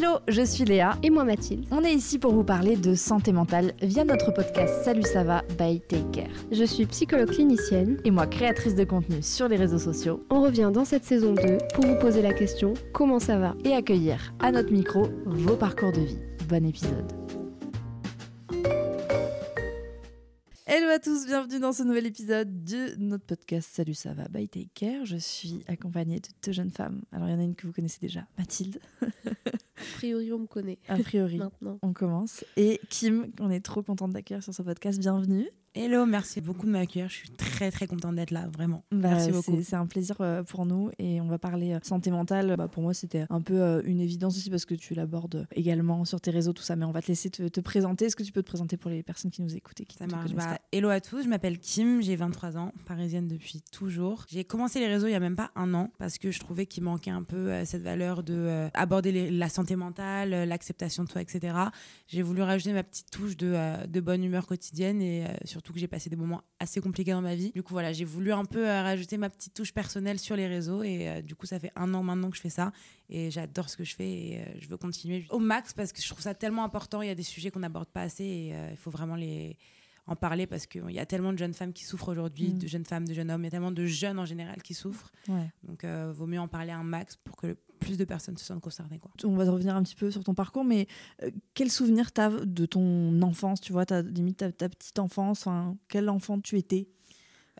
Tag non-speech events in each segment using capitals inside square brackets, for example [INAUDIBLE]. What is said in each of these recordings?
Hello, je suis Léa. Et moi Mathilde. On est ici pour vous parler de santé mentale via notre podcast Salut ça va by Take Care. Je suis psychologue clinicienne. Et moi créatrice de contenu sur les réseaux sociaux. On revient dans cette saison 2 pour vous poser la question comment ça va? Et accueillir à notre micro vos parcours de vie. Bon épisode. Hello à tous, bienvenue dans ce nouvel épisode de notre podcast Salut ça va by Take Care. Je suis accompagnée de deux jeunes femmes. Alors il y en a une que vous connaissez déjà, Mathilde. [LAUGHS] A priori, on me connaît. A priori, [LAUGHS] Maintenant. on commence. Et Kim, on est trop contente d'accueillir sur ce podcast. Bienvenue. Hello, merci beaucoup de m'accueillir. Je suis très très contente d'être là, vraiment. Bah, merci beaucoup. C'est un plaisir euh, pour nous et on va parler euh, santé mentale. Bah, pour moi, c'était un peu euh, une évidence aussi parce que tu l'abordes également sur tes réseaux, tout ça. Mais on va te laisser te, te présenter. Est-ce que tu peux te présenter pour les personnes qui nous écoutent et qui Ça te marche. connaissent Bah, hello à tous, je m'appelle Kim, j'ai 23 ans, parisienne depuis toujours. J'ai commencé les réseaux il y a même pas un an parce que je trouvais qu'il manquait un peu cette valeur de aborder les- la santé mentale, euh, l'acceptation de soi, etc. J'ai voulu rajouter ma petite touche de, euh, de bonne humeur quotidienne et euh, surtout que j'ai passé des moments assez compliqués dans ma vie. Du coup, voilà, j'ai voulu un peu rajouter ma petite touche personnelle sur les réseaux et du coup, ça fait un an maintenant que je fais ça et j'adore ce que je fais et je veux continuer au max parce que je trouve ça tellement important. Il y a des sujets qu'on n'aborde pas assez et il faut vraiment les en parler parce qu'il y a tellement de jeunes femmes qui souffrent aujourd'hui, Mm. de jeunes femmes, de jeunes hommes, il y a tellement de jeunes en général qui souffrent. Ouais. Donc, euh, vaut mieux en parler un max pour que le plus de personnes se sentent concernées. Quoi. On va revenir un petit peu sur ton parcours, mais euh, quel souvenir t'as de ton enfance Tu vois, ta, limite ta, petite enfance. Enfin, quel enfant tu étais?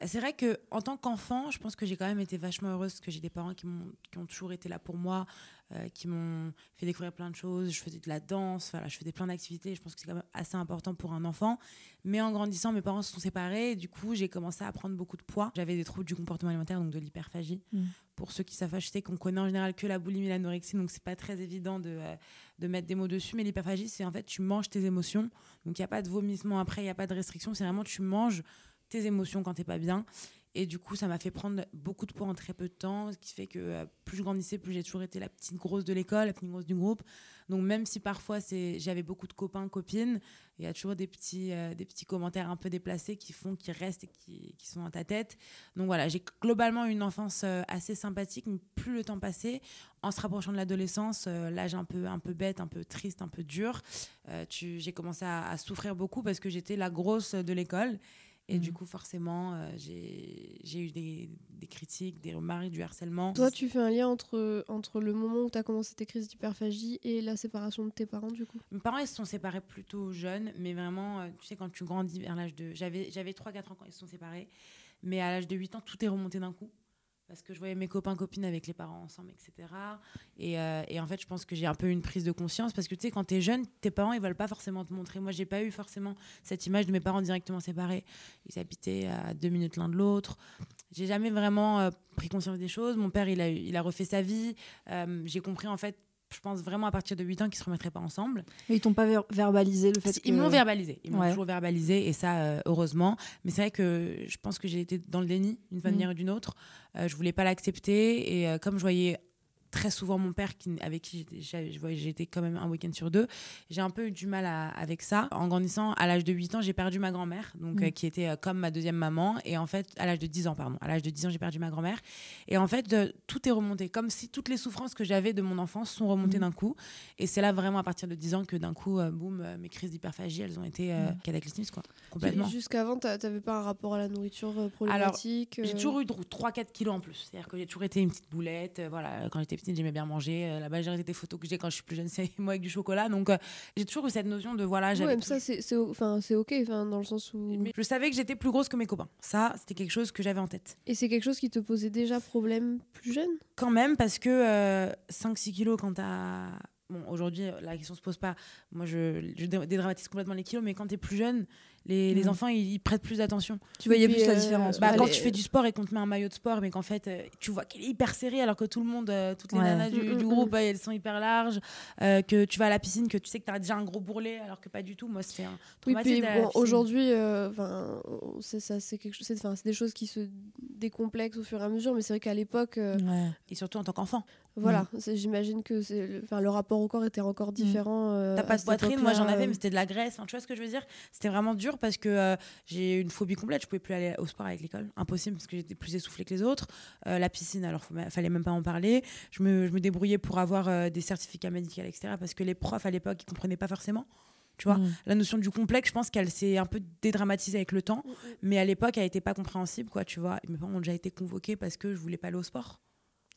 C'est vrai que en tant qu'enfant, je pense que j'ai quand même été vachement heureuse parce que j'ai des parents qui, m'ont- qui ont toujours été là pour moi, euh, qui m'ont fait découvrir plein de choses. Je faisais de la danse, voilà, je faisais plein d'activités. Je pense que c'est quand même assez important pour un enfant. Mais en grandissant, mes parents se sont séparés. Et du coup, j'ai commencé à prendre beaucoup de poids. J'avais des troubles du comportement alimentaire, donc de l'hyperphagie. Mm. Pour ceux qui savent, je sais qu'on connaît en général que la boulimie et l'anorexie, donc c'est pas très évident de, euh, de mettre des mots dessus. Mais l'hyperphagie, c'est en fait, tu manges tes émotions. Donc il n'y a pas de vomissement après, il n'y a pas de restriction. C'est vraiment, tu manges tes émotions quand t'es pas bien. Et du coup, ça m'a fait prendre beaucoup de poids en très peu de temps, ce qui fait que euh, plus je grandissais, plus j'ai toujours été la petite grosse de l'école, la petite grosse du groupe. Donc même si parfois j'avais beaucoup de copains, copines, il y a toujours des petits, euh, des petits commentaires un peu déplacés qui font, qui restent et qui, qui sont dans ta tête. Donc voilà, j'ai globalement eu une enfance euh, assez sympathique, mais plus le temps passait, en se rapprochant de l'adolescence, l'âge un peu, un peu bête, un peu triste, un peu dur, j'ai commencé à souffrir beaucoup parce que j'étais la grosse de l'école. Et du coup, forcément, euh, j'ai eu des, des critiques, des remarques, du harcèlement. Toi, tu fais un lien entre, entre le moment où tu as commencé tes crises d'hyperphagie et la séparation de tes parents, du coup? Mes parents, ils se sont séparés plutôt jeunes, mais vraiment, euh, tu sais, quand tu grandis vers l'âge de. J'avais, j'avais 3-4 ans quand ils se sont séparés, mais à l'âge de 8 ans, tout est remonté d'un coup. Parce que je voyais mes copains, copines avec les parents ensemble, etc. Et, euh, et en fait, je pense que j'ai un peu une prise de conscience parce que tu sais, quand t'es jeune, tes parents, ils veulent pas forcément te montrer. Moi, j'ai pas eu forcément cette image de mes parents directement séparés. Ils habitaient à deux minutes l'un de l'autre. J'ai jamais vraiment euh, pris conscience des choses. Mon père, il a, il a refait sa vie. Euh, j'ai compris, en fait, je pense vraiment à partir de 8 ans qu'ils se remettraient pas ensemble. Mais ils t'ont pas ver- verbalisé le fait que... Ils me l'ont verbalisé. Ils m'ont Ouais. toujours verbalisé et ça, euh, heureusement. Mais c'est vrai que je pense que j'ai été dans le déni d'une Mm. manière ou d'une autre. Euh, je voulais pas l'accepter et euh, comme je voyais très souvent mon père qui, avec qui j'étais- quand même un week-end sur deux. J'ai un peu eu du mal à- avec ça. En grandissant, à l'âge de 8 ans, j'ai perdu ma grand-mère, donc Mm. euh, qui était euh, comme ma deuxième maman. Et en fait, à l'âge de 10 ans, pardon, à l'âge de 10 ans, j'ai perdu ma grand-mère. Et en fait, euh, tout est remonté, comme si toutes les souffrances que j'avais de mon enfance sont remontées Mm. d'un coup. Et c'est là vraiment à partir de 10 ans que d'un coup, euh, boum, mes crises d'hyperphagie, elles ont été euh, Mm. cataclysmiques, quoi. Complètement. Jusqu'avant, t'a- t'avais pas un rapport à la nourriture Alors, problématique J'ai toujours eu 3-4 kilos en plus. C'est-à-dire que j'ai toujours été une petite boulette. voilà, quand j'étais petite, j'aimais bien manger. Euh, la majorité des photos que j'ai quand je suis plus jeune, [LAUGHS] c'est moi avec du chocolat. Donc, euh, j'ai toujours eu cette notion de voilà, j'avais. mais ça, c'est enfin, c'est ok, enfin, dans le sens où. Mais je savais que j'étais plus grosse que mes copains. Ça, c'était quelque chose que j'avais en tête. Et c'est quelque chose qui te posait déjà problème plus jeune? Quand même, parce que 5-6 kilos quand t'as. Bon, aujourd'hui, la question se pose pas. Moi, je, je dé- dédramatise complètement les kilos, mais quand t'es plus jeune, Les, les Ouais. enfants, ils, ils prêtent plus d'attention. Tu voyais plus la euh, différence. Bah, Ouais, quand les- tu fais du sport et qu'on te met un maillot de sport, mais qu'en fait, euh, tu vois qu'il est hyper serré, alors que tout le monde, euh, toutes les Ouais. nanas du, Mm, du mm, groupe, mm. euh, elles sont hyper larges, euh, que tu vas à la piscine, que tu sais que tu as déjà un gros bourrelet, alors que pas du tout. Moi, c'est un Oui, puis bon, aujourd'hui, euh, enfin, on- c'est ça, c'est quelque chose, c'est enfin, c'est des choses qui se décomplexent au fur et à mesure, mais c'est vrai qu'à l'époque, euh, Ouais. Et surtout en tant qu'enfant. Voilà, Mm. j'imagine que le- rapport au corps était encore différent. euh, T'as pas de poitrine, moi j'en époque-là, avais, euh. mais c'était de la graisse. Enfin, tu vois ce que je veux dire? C'était vraiment dur parce que euh, j'ai une phobie complète. Je pouvais plus aller au sport avec l'école. Impossible parce que j'étais plus essoufflée que les autres. Euh, la piscine, alors il fallait même pas en parler. Je me, je me débrouillais pour avoir euh, des certificats médicaux, etc. Parce que les profs à l'époque, ils comprenaient pas forcément. Tu vois, Mm. la notion du complexe, je pense qu'elle s'est un peu dédramatisée avec le temps. Mm, mm. Mais à l'époque, elle était pas compréhensible, quoi, tu vois? Mes parents ont déjà été convoqués parce que je voulais pas aller au sport.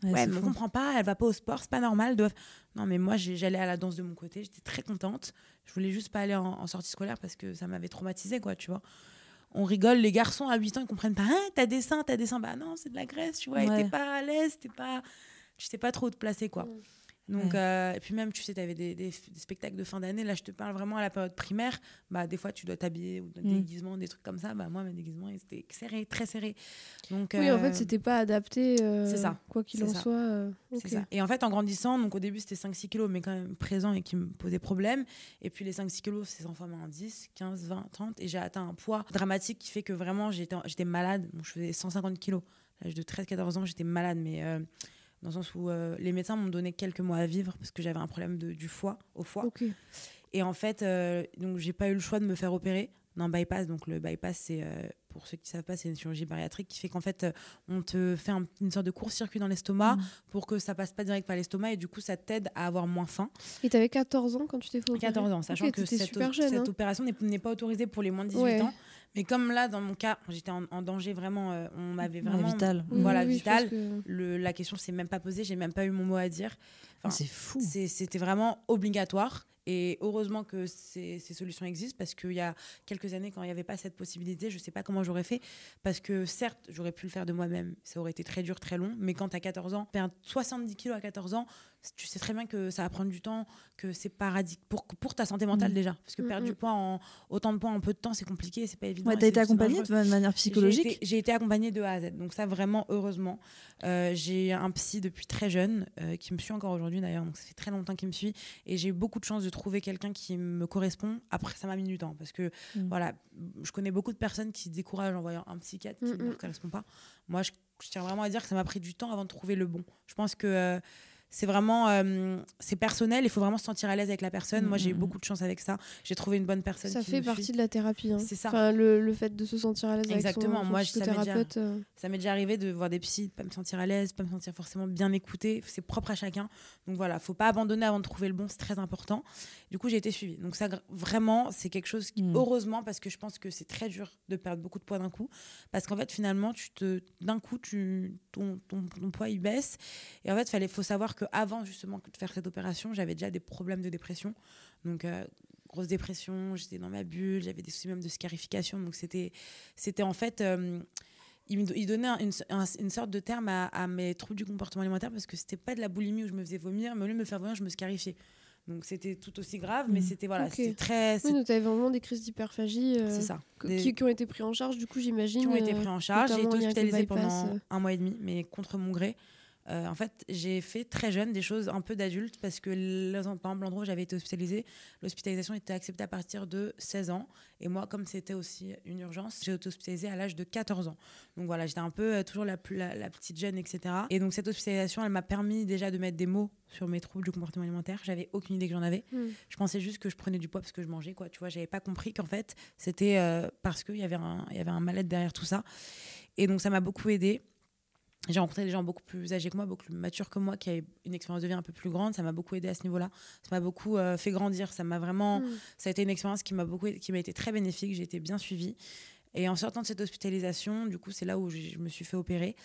Ouais, Ouais, mais on comprend pas, elle va pas au sport, c'est pas normal. doivent- Non, mais moi, j'allais à la danse de mon côté, j'étais très contente. Je voulais juste pas aller en, en sortie scolaire parce que ça m'avait traumatisée, quoi, tu vois. On rigole, les garçons à 8 ans, ils comprennent pas. Hein, t'as des seins, t'as des seins. Bah non, c'est de la graisse, tu vois. Ouais. t'es pas à l'aise, t'es pas. Tu sais pas trop te placer, quoi. Donc, Ouais. euh, et puis même, tu sais, t'avais des, des, des spectacles de fin d'année. Là, je te parle vraiment à la période primaire. Bah, des fois, tu dois t'habiller ou des Mm. déguisements, des trucs comme ça. Bah, moi, mes déguisements, ils étaient serrés, très serrés. Donc, Oui, en euh, fait, c'était pas adapté. euh, c'est ça. Quoi qu'il en ça. soit. euh, C'est ok. ça. Et en fait, en grandissant, donc au début, c'était 5-6 kilos, mais quand même présent et qui me posait problème. Et puis les 5-6 kilos, c'est transformé en 10, 15, 20, 30. Et j'ai atteint un poids dramatique qui fait que vraiment, j'étais j'étais malade. Bon, je faisais 150 kilos. À l'âge de 13-14 ans, j'étais malade, mais euh, dans le sens où euh, les médecins m'ont donné quelques mois à vivre parce que j'avais un problème de, du foie, au foie. Et en fait, euh, donc j'ai pas eu le choix de me faire opérer d'un bypass. Donc le bypass, c'est euh, pour ceux qui savent pas, c'est une chirurgie bariatrique qui fait qu'en fait, euh, on te fait un- une sorte de court-circuit dans l'estomac Mhm. pour que ça passe pas direct par l'estomac et du coup, ça t'aide à avoir moins faim. Et t'avais 14 ans quand tu t'es fait opérer? 14 ans, sachant que cette, super o- jeune. cette hein. opération n'est- n'est pas autorisée pour les moins de 18 Ouais. ans. Mais comme là, dans mon cas, j'étais en, en danger vraiment, euh, on m'avait Ouais, vraiment vital. Voilà, oui, oui, vital. que- Le, la question s'est même pas posée, j'ai même pas eu mon mot à dire. Enfin, c'est fou. C'était vraiment obligatoire. Et heureusement que ces, ces solutions existent parce qu'il y a quelques années, quand il n'y avait pas cette possibilité, je ne sais pas comment j'aurais fait. Parce que certes, j'aurais pu le faire de moi-même. Ça aurait été très dur, très long. Mais quand tu as 14 ans, perdre 70 kilos à 14 ans, tu sais très bien que ça va prendre du temps, que c'est pas pour, pour ta santé mentale Mm. déjà. Parce que Mm, perdre mm. du poids en autant de poids en peu de temps, c'est compliqué, c'est pas évident. Ouais, t'as c'est- été accompagnée de manière psychologique J'ai été, été accompagnée de A à Z. Donc ça, vraiment, heureusement. Euh, j'ai un psy depuis très jeune, euh, qui me suit encore aujourd'hui d'ailleurs. Donc ça fait très longtemps qu'il me suit. Et j'ai eu beaucoup de chance de trouver quelqu'un qui me correspond. Après, ça m'a mis du temps. Parce que, Mm. voilà, je connais beaucoup de personnes qui se découragent en voyant un psychiatre qui Mm, ne mm. leur correspond pas. Moi, je, je tiens vraiment à dire que ça m'a pris du temps avant de trouver le bon. Je pense que... euh, c'est vraiment euh, c'est personnel il faut vraiment se sentir à l'aise avec la personne moi j'ai eu Mhm. beaucoup de chance avec ça j'ai trouvé une bonne personne Ça qui fait partie suit. de la thérapie. hein. C'est ça. Enfin, le, le fait de se sentir à l'aise avec Exactement. son, son Moi, je- ça m'est déjà- psychothérapeute. euh, Ça m'est déjà arrivé de voir des psys, de pas me sentir à l'aise, pas me sentir forcément bien écoutée. C'est propre à chacun. Donc voilà, faut pas abandonner avant de trouver le bon, c'est très important. Du coup, j'ai été suivie. Donc ça, vraiment, c'est quelque chose qui, Mm. heureusement, parce que je pense que c'est très dur de perdre beaucoup de poids d'un coup. Parce qu'en fait, finalement, tu te, d'un coup, tu, ton, ton, ton poids, il baisse. Et en fait, il faut savoir qu'avant, justement, de faire cette opération, j'avais déjà des problèmes de dépression. Donc, euh, grosse dépression, j'étais dans ma bulle, j'avais des soucis même de scarification. Donc, c'était, c'était en fait. euh, il me do- il donnait un- une, un- une sorte de terme à, à mes troubles du comportement alimentaire parce que c'était pas de la boulimie où je me faisais vomir, mais au lieu de me faire vomir, je me scarifiais. Donc c'était tout aussi grave, mais Mhm. c'était voilà, Ok. c'était très. Oui, donc t'avais vraiment des crises d'hyperphagie euh, c'est ça. Des- qui, qui ont été pris en charge, du coup, j'imagine. qui ont été euh, pris en charge. J'ai été hospitalisée pendant euh. un mois et demi, mais contre mon gré. Euh, en fait, j'ai fait très jeune des choses un peu d'adulte parce que, par exemple, l'endroit où j'avais été hospitalisée, l'hospitalisation était acceptée à partir de 16 ans. Et moi, comme c'était aussi une urgence, j'ai été hospitalisée à l'âge de 14 ans. Donc voilà, j'étais un peu euh, toujours la, plus- la, la petite jeune, etc. Et donc cette hospitalisation, elle m'a permis déjà de mettre des mots sur mes troubles du comportement alimentaire. J'avais aucune idée que j'en avais. Hmm. Je pensais juste que je prenais du poids parce que je mangeais, quoi. Tu vois, j'avais pas compris qu'en fait, c'était euh, parce qu'il y avait un, y avait un mal-être derrière tout ça. Et donc, ça m'a beaucoup aidé. J'ai rencontré des gens beaucoup plus âgés que moi, beaucoup plus matures que moi, qui avaient une expérience de vie un peu plus grande. Ça m'a beaucoup aidé à ce niveau-là. Ça m'a beaucoup euh, fait grandir. Ça m'a vraiment. Hmm. Ça a été une expérience qui m'a beaucoup, qui m'a été très bénéfique. J'ai été bien suivie. Et en sortant de cette hospitalisation, du coup, c'est là où je me suis fait opérer.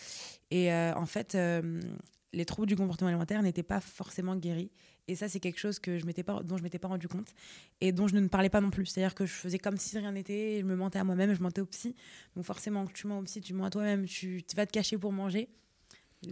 Et euh, en fait, euh, les troubles du comportement alimentaire n'étaient pas forcément guéris. Et ça, c'est quelque chose que je m'étais pas, dont je m'étais pas rendu compte et dont je ne parlais pas non plus. C'est-à-dire que je faisais comme si rien n'était. Je me mentais à moi-même, je mentais au psy. Donc forcément, tu mens au psy, tu mens à toi-même, tu, tu vas te cacher pour manger.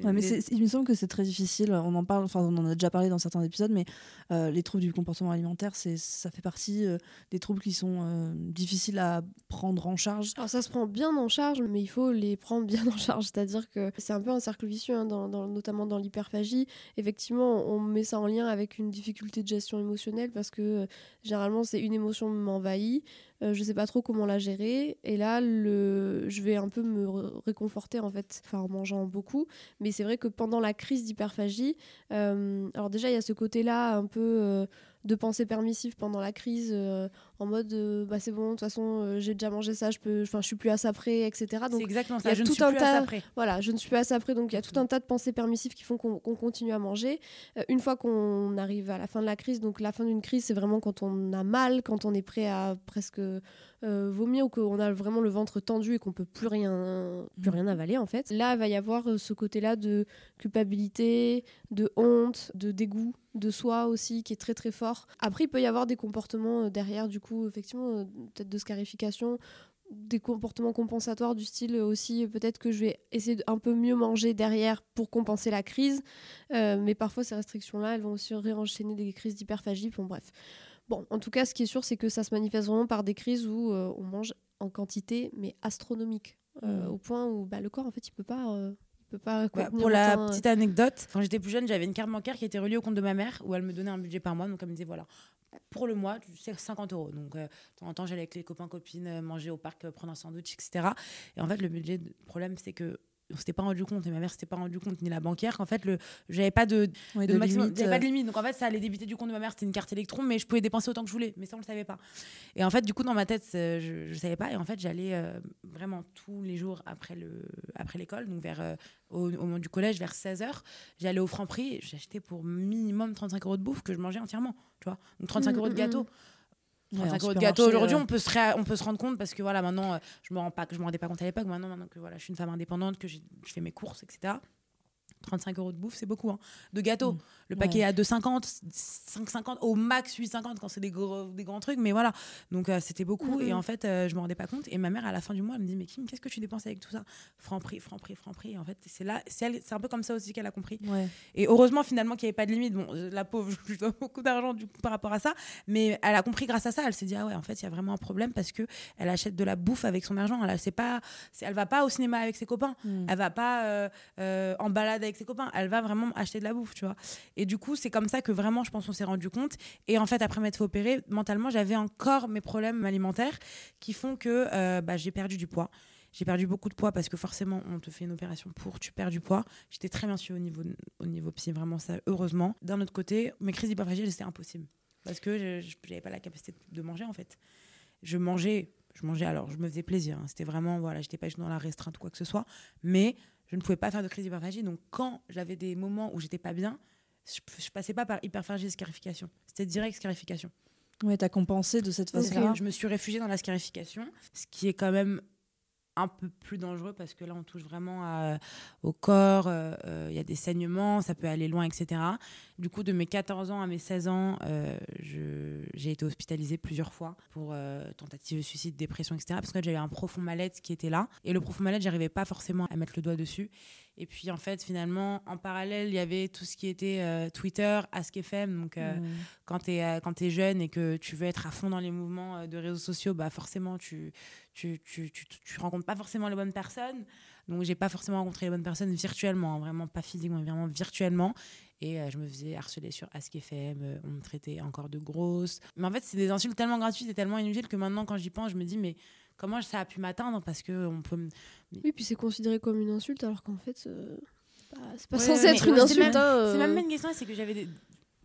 Ouais, mais Les- il me semble que c'est très difficile. On en parle, enfin, on en a déjà parlé dans certains épisodes, mais euh, les troubles du comportement alimentaire, c'est, ça fait partie euh, des troubles qui sont euh, difficiles à prendre en charge. Alors ça se prend bien en charge, mais il faut les prendre bien en charge. C'est-à-dire que c'est un peu un cercle vicieux, hein, dans, dans- notamment dans l'hyperphagie. Effectivement, on met ça en lien avec une difficulté de gestion émotionnelle parce que euh, généralement c'est une émotion m'envahit, euh, je sais pas trop comment la gérer, et là je vais un peu me réconforter en fait, en mangeant beaucoup. Mais c'est vrai que pendant la crise d'hyperphagie, euh, alors déjà il y a ce côté-là un peu euh, de pensée permissive pendant la crise, euh, en mode euh, bah c'est bon, de toute façon euh, j'ai déjà mangé ça, je peux, enfin je suis plus à ça près, etc. Donc exactement il y a ça. Je ne tout suis un plus à tas- ça près. voilà, je ne suis pas à ça près, donc il y a tout un tas de pensées permissives qui font qu'on continue à manger. Une fois qu'on arrive à la fin de la crise, donc la fin d'une crise, c'est vraiment quand on a mal, quand on est prêt à presque vomir ou qu'on a vraiment le ventre tendu et qu'on peut plus rien, plus rien avaler en fait. Là, il va y avoir ce côté-là de culpabilité, de honte, de dégoût de soi aussi qui est très très fort. Après, il peut y avoir des comportements euh, derrière, du coup, effectivement, euh, peut-être de scarification des comportements compensatoires du style aussi peut-être que je vais essayer d'un peu mieux manger derrière pour compenser la crise Euh, mais parfois ces restrictions là elles vont aussi réenchaîner des crises d'hyperphagie bon bref bon en tout cas ce qui est sûr c'est que ça se manifeste vraiment par des crises où euh, on mange en quantité mais astronomique euh, Mm. au point où bah, le corps en fait il peut pas pas Bah, pour la euh, petite anecdote, quand j'étais plus jeune, j'avais une carte bancaire qui était reliée au compte de ma mère où elle me donnait un budget par mois. Donc elle me disait voilà, pour le mois, sais, 50 euros. Donc euh, de temps en temps, j'allais avec les copains, copines euh, manger au parc, euh, prendre un sandwich, etc. Et en fait, le budget, le problème, c'est que on s'était pas rendu compte, et ma mère s'était pas rendu compte, ni la banquière, qu'en fait, le, j'avais pas de, Ouais, de, de maximum, limite, j'avais pas de euh, limite. Donc en fait, ça allait débiter du compte de ma mère, c'était une carte électron, mais je pouvais dépenser autant que je voulais. Mais ça, on le savait pas. Et en fait, du coup, dans ma tête, euh, je, je savais pas. Et en fait, j'allais euh, vraiment tous les jours après le après l'école, donc vers euh, au, au moment du collège, vers 16h, j'allais au Franprix, j'achetais pour minimum 35 euros de bouffe que je mangeais entièrement, tu vois. Donc 35 Mm, euros de mm, gâteau. mm. Ouais, 35 en euros de gâteau aujourd'hui, euh, on peut se ré- on peut se rendre compte parce que voilà, maintenant euh, je me rends pas je me rendais pas compte à l'époque, maintenant maintenant que voilà, je suis une femme indépendante, que je fais mes courses, etc. 35 euros de bouffe, c'est beaucoup. hein. De gâteau. Mm. Le paquet Ouais. à 2,50, 5,50, au max 8,50 quand c'est des, gros, des grands trucs. Mais voilà. Donc euh, c'était beaucoup. Et en fait, euh, je me rendais pas compte. Et ma mère, à la fin du mois, elle me dit Mais Kim, qu'est-ce que tu dépenses avec tout ça? Franc prix, franc prix, franc prix. Et en fait, c'est là, c'est un peu comme ça aussi qu'elle a compris. Ouais. Et heureusement, finalement, qu'il n'y avait pas de limite. Bon, la pauvre, [LAUGHS] je lui dois beaucoup d'argent du coup par rapport à ça. Mais elle a compris grâce à ça. Elle s'est dit, ah ouais, en fait, il y a vraiment un problème parce que elle achète de la bouffe avec son argent. Elle, pas, elle va pas au cinéma avec ses copains. Mm. Elle va pas euh, euh, en balade avec ses copains. Elle va vraiment acheter de la bouffe, tu vois. Et du coup, c'est comme ça que vraiment, je pense, on s'est rendu compte. Et en fait, après m'être fait opérer, mentalement, j'avais encore mes problèmes alimentaires qui font que euh, bah, j'ai perdu du poids. J'ai perdu beaucoup de poids parce que forcément, on te fait une opération pour, tu perds du poids. J'étais très bien suivie au niveau, au niveau psy, vraiment ça, heureusement. D'un autre côté, mes crises d'hyperphagie, c'était impossible. Parce que je n'avais pas la capacité de manger, en fait. Je mangeais, je mangeais alors, je me faisais plaisir. hein. C'était vraiment, voilà, j'étais pas dans la restreinte ou quoi que ce soit. Mais je ne pouvais pas faire de crise d'hyperphagie. Donc, quand j'avais des moments où j'étais pas bien, je, je passais pas par hyperphagie et scarification. C'était direct scarification. Ouais, t'as compensé de cette façon-là. je me suis réfugiée dans la scarification, ce qui est quand même un peu plus dangereux parce que là, on touche vraiment à- au corps, euh, euh, il y a des saignements, ça peut aller loin, etc. Du coup, de mes 14 ans à mes 16 ans, euh, j'ai été hospitalisée plusieurs fois pour euh, tentative de suicide, dépression, etc. Parce que j'avais un profond mal-être qui était là. Et le profond mal-être, j'arrivais pas forcément à mettre le doigt dessus. Et puis, en fait, finalement, en parallèle, il y avait tout ce qui était euh, Twitter, AskFM. Donc, euh, Mm. quand tu es, es jeune et que tu veux être à fond dans les mouvements euh, de réseaux sociaux, bah forcément, tu tu, tu, tu, tu rencontres pas forcément les bonnes personnes. Donc, j'ai pas forcément rencontré les bonnes personnes virtuellement, hein, vraiment pas physiquement, mais vraiment virtuellement. Et euh, je me faisais harceler sur AskFM, euh, on me traitait encore de grosse. Mais en fait, c'est des insultes tellement gratuites et tellement inutiles que maintenant, quand j'y pense, je me dis, mais comment ça a pu m'atteindre Parce que on peut Oui, puis c'est considéré comme une insulte alors qu'en fait, euh, c'est pas Ouais, censé être une c'est insulte. même- hein, C'est euh. même pas une question, c'est que j'avais des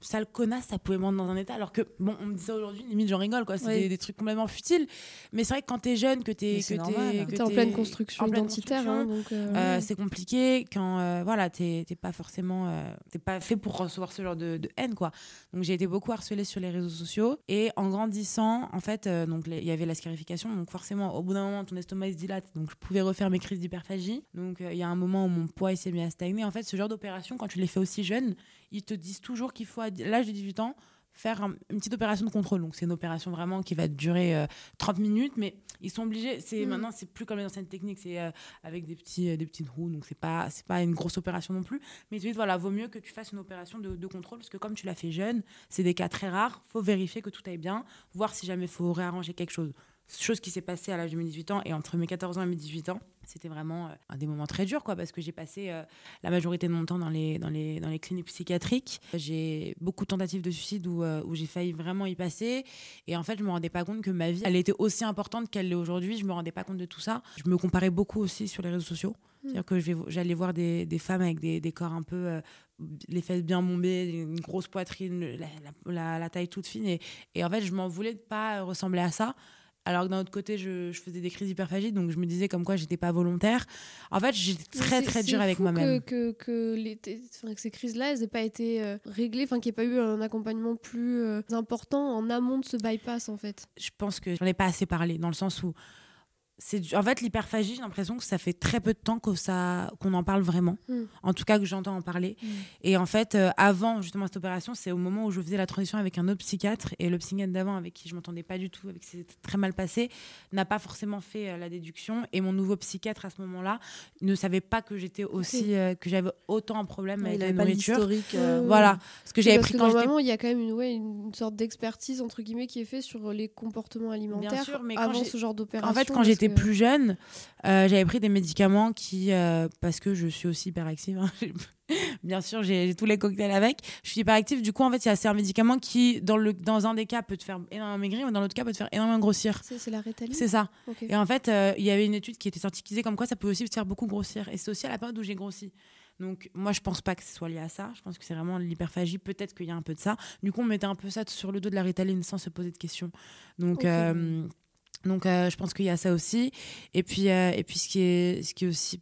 sales connasses, ça pouvait me rendre dans un état. Alors que, bon, on me dit ça aujourd'hui, limite j'en rigole, quoi. C'est Oui. des, des trucs complètement futiles. Mais c'est vrai que quand t'es jeune, que t'es. Que t'es- normal. que T'es en pleine construction en pleine identitaire, hein, euh, euh, c'est compliqué quand euh, voilà t'es pas forcément t'es pas fait pour recevoir ce genre de, de haine quoi donc j'ai été beaucoup harcelée sur les réseaux sociaux et en grandissant en fait donc il y avait la scarification donc forcément au bout d'un moment ton estomac il se dilate donc je pouvais refaire mes crises d'hyperphagie donc il y a un moment où mon poids s'est mis à stagner en fait ce genre d'opération quand tu les fais aussi jeune ils te disent toujours qu'il faut à l'âge de 18 ans faire une petite opération de contrôle. Donc, c'est une opération vraiment qui va durer 30 euh, minutes, mais ils sont obligés. C'est mm. Maintenant, c'est plus comme les anciennes techniques, c'est euh, avec des, petits, euh, des petites roues, donc c'est pas, c'est pas une grosse opération non plus. Mais ils te disent, voilà, vaut mieux que tu fasses une opération de, de contrôle, parce que comme tu l'as fait jeune, c'est des cas très rares, faut vérifier que tout aille bien, voir si jamais il faut réarranger quelque chose chose qui s'est passée à l'âge de mes 18 ans et entre mes 14 ans et mes 18 ans. C'était vraiment euh, un des moments très durs, quoi, parce que j'ai passé euh, la majorité de mon temps dans les, dans les, dans les cliniques psychiatriques. J'ai beaucoup de tentatives de suicide où, euh, où j'ai failli vraiment y passer. Et en fait, je me rendais pas compte que ma vie, elle était aussi importante qu'elle l'est aujourd'hui. Je me rendais pas compte de tout ça. Je me comparais beaucoup aussi sur les réseaux sociaux. Mmh. C'est-à-dire que j'allais voir des, des, femmes avec des, des corps un peu les fesses bien bombées, une grosse poitrine, la, la, taille toute fine. Et, et, en fait, je m'en voulais de pas ressembler à ça alors que d'un autre côté, je, faisais des crises d'hyperphagie, donc je me disais comme quoi j'étais pas volontaire. En fait, j'étais très très dur avec moi-même. Que, que, que, ces crises-là, elles n'aient pas été euh, réglées, enfin qu'il n'y ait pas eu un accompagnement plus euh, important en amont de ce bypass en fait. Je pense que j'en ai pas assez parlé, dans le sens où en fait l'hyperphagie j'ai l'impression que ça fait très peu de temps que ça qu'on en parle vraiment. Hmm. en tout cas que j'entends en parler. Hmm. et en fait euh, avant justement cette opération c'est au moment où je faisais la transition avec un autre psychiatre. Et le psychiatre d'avant avec qui je m'entendais pas du tout avec qui c'était très mal passé n'a pas forcément fait euh, la déduction. Et mon nouveau psychiatre à ce moment-là ne savait pas que j'étais aussi euh, que j'avais autant un problème avec la nourriture. voilà. Ce que j'avais pris quand normalement il y a quand même une, ouais, une sorte d'expertise entre guillemets qui est fait sur les comportements alimentaires mais avant ce genre d'opération en fait quand j'étais plus jeune, euh, j'avais pris des médicaments qui, euh, parce que je suis aussi hyperactive, hein, [LAUGHS] [LAUGHS] bien sûr, j'ai tous les cocktails avec. Je suis hyperactive, du coup, en fait, c'est un médicament qui, dans, le, dans un des cas, peut te faire énormément maigrir, ou dans l'autre cas, peut te faire énormément grossir. C'est la rétaline C'est ça. Et en fait, euh, il y avait une étude qui était sortie qui disait comme quoi ça peut aussi te faire beaucoup grossir. Et c'est aussi à la période où j'ai grossi. Donc, moi, je pense pas que ce soit lié à ça. Je pense que c'est vraiment l'hyperphagie. Peut-être qu'il y a un peu de ça. Du coup, on mettait un peu ça sur le dos de la rétaline sans se poser de questions. Donc, euh, je pense qu'il y a ça aussi. Et puis, euh, et puis ce, qui est, ce qui est aussi.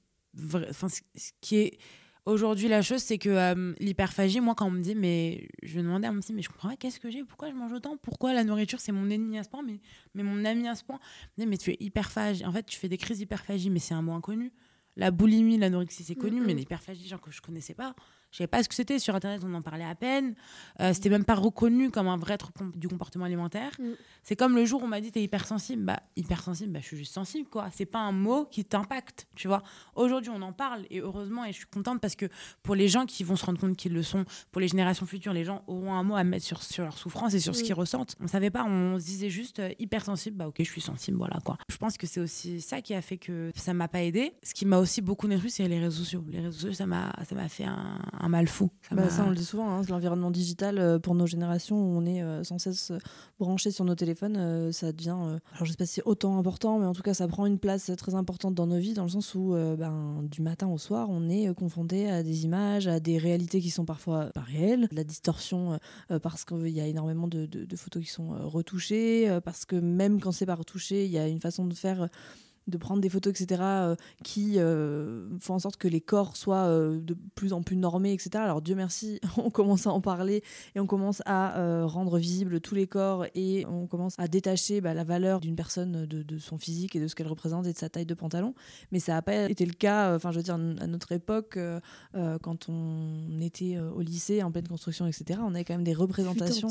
Enfin, ce qui est aujourd'hui la chose, c'est que euh, l'hyperphagie, moi, quand on me dit, mais je demandais à mon psy, mais je comprends pas, qu'est-ce que j'ai Pourquoi je mange autant Pourquoi la nourriture, c'est mon ennemi à ce point, mais, mais mon ami à ce point me dit, mais tu es hyperphage. En fait, tu fais des crises d'hyperphagie, mais c'est un mot inconnu. La boulimie, l'anorexie, c'est connu, mais l'hyperphagie, genre que je connaissais pas. Je savais pas ce que c'était. Sur Internet, on en parlait à peine. Euh, c'était même pas reconnu comme un vrai truc du comportement alimentaire. Mm. C'est comme le jour où on m'a dit t'es hypersensible. Bah, hypersensible, bah, je suis juste sensible, quoi. C'est pas un mot qui t'impacte, tu vois. Aujourd'hui, on en parle et heureusement, et je suis contente parce que pour les gens qui vont se rendre compte qu'ils le sont, pour les générations futures, les gens auront un mot à mettre sur, sur leur souffrance et sur ce mm. qu'ils ressentent. On savait pas, on se disait juste euh, hypersensible, bah, ok, je suis sensible, voilà, quoi. Je pense que c'est aussi ça qui a fait que ça m'a pas aidé. Ce qui m'a aussi beaucoup détruit, c'est les réseaux sociaux. Les réseaux sociaux, ça m'a fait un un mal fou. Ça, bah, ça on le dit souvent, hein, l'environnement digital euh, pour nos générations où on est euh, sans cesse euh, branché sur nos téléphones, ça devient, alors je sais pas si c'est autant important, mais en tout cas ça prend une place très importante dans nos vies, dans le sens où ben, du matin au soir, on est confronté à des images, à des réalités qui sont parfois pas réelles, de la distorsion parce qu'il y a énormément de, de, photos qui sont retouchées, parce que même quand c'est pas retouché, il y a une façon de faire de prendre des photos, etc., euh, qui euh, font en sorte que les corps soient euh, de plus en plus normés, etc. Alors Dieu merci, [LAUGHS] on commence à en parler et on commence à rendre visible tous les corps et on commence à détacher bah, la valeur d'une personne de, son physique et de ce qu'elle représente et de sa taille de pantalon. Mais ça n'a pas été le cas, enfin je veux dire, à notre époque, quand on était au lycée, en pleine construction, etc., on avait quand même des représentations.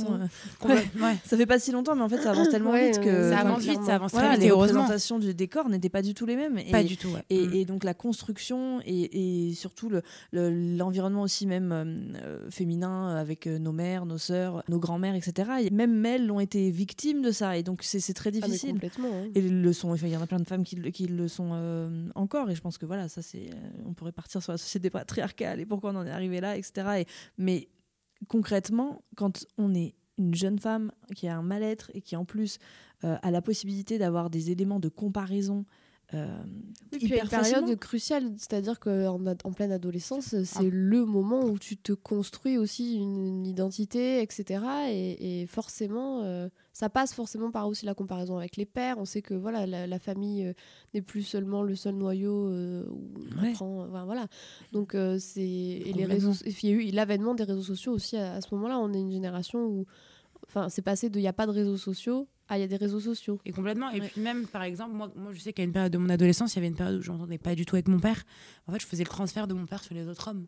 Ça fait pas si longtemps, mais en fait ça avance tellement vite que... Ça avance vite, ça avance très vite. Les représentations du décor n'étaient pas du tout les mêmes. Pas du tout, mm. et, donc la construction et, surtout l'environnement le, aussi même euh, féminin avec euh, nos mères, nos sœurs, nos grands-mères, etc. même elles ont été victimes de ça. Et donc c'est très ah, difficile. complètement, Et le sont, il y en a plein de femmes qui, qui le sont euh, encore. Et je pense que voilà, ça c'est, on pourrait partir sur la société patriarcale et pourquoi on en est arrivé là, etc. Et, mais concrètement, quand on est une jeune femme qui a un mal-être et qui en plus a la possibilité d'avoir des éléments de comparaison euh, et puis une période cruciale, c'est-à-dire qu'en en pleine adolescence, c'est ah. le moment où tu te construis aussi une, identité, etc. Et, forcément, euh, ça passe forcément par aussi la comparaison avec les pères. On sait que voilà, la, famille euh, n'est plus seulement le seul noyau où on voilà. Donc c'est et les réseaux, il y a eu l'avènement des réseaux sociaux aussi à, à ce moment-là. On est une génération où, enfin, c'est passé de il n'y a pas de réseaux sociaux ah, il y a des réseaux sociaux. Et complètement. Et puis même, par exemple, moi, moi je sais qu'à une période de mon adolescence, il y avait une période où je n'entendais pas du tout avec mon père. En fait, je faisais le transfert de mon père sur les autres hommes.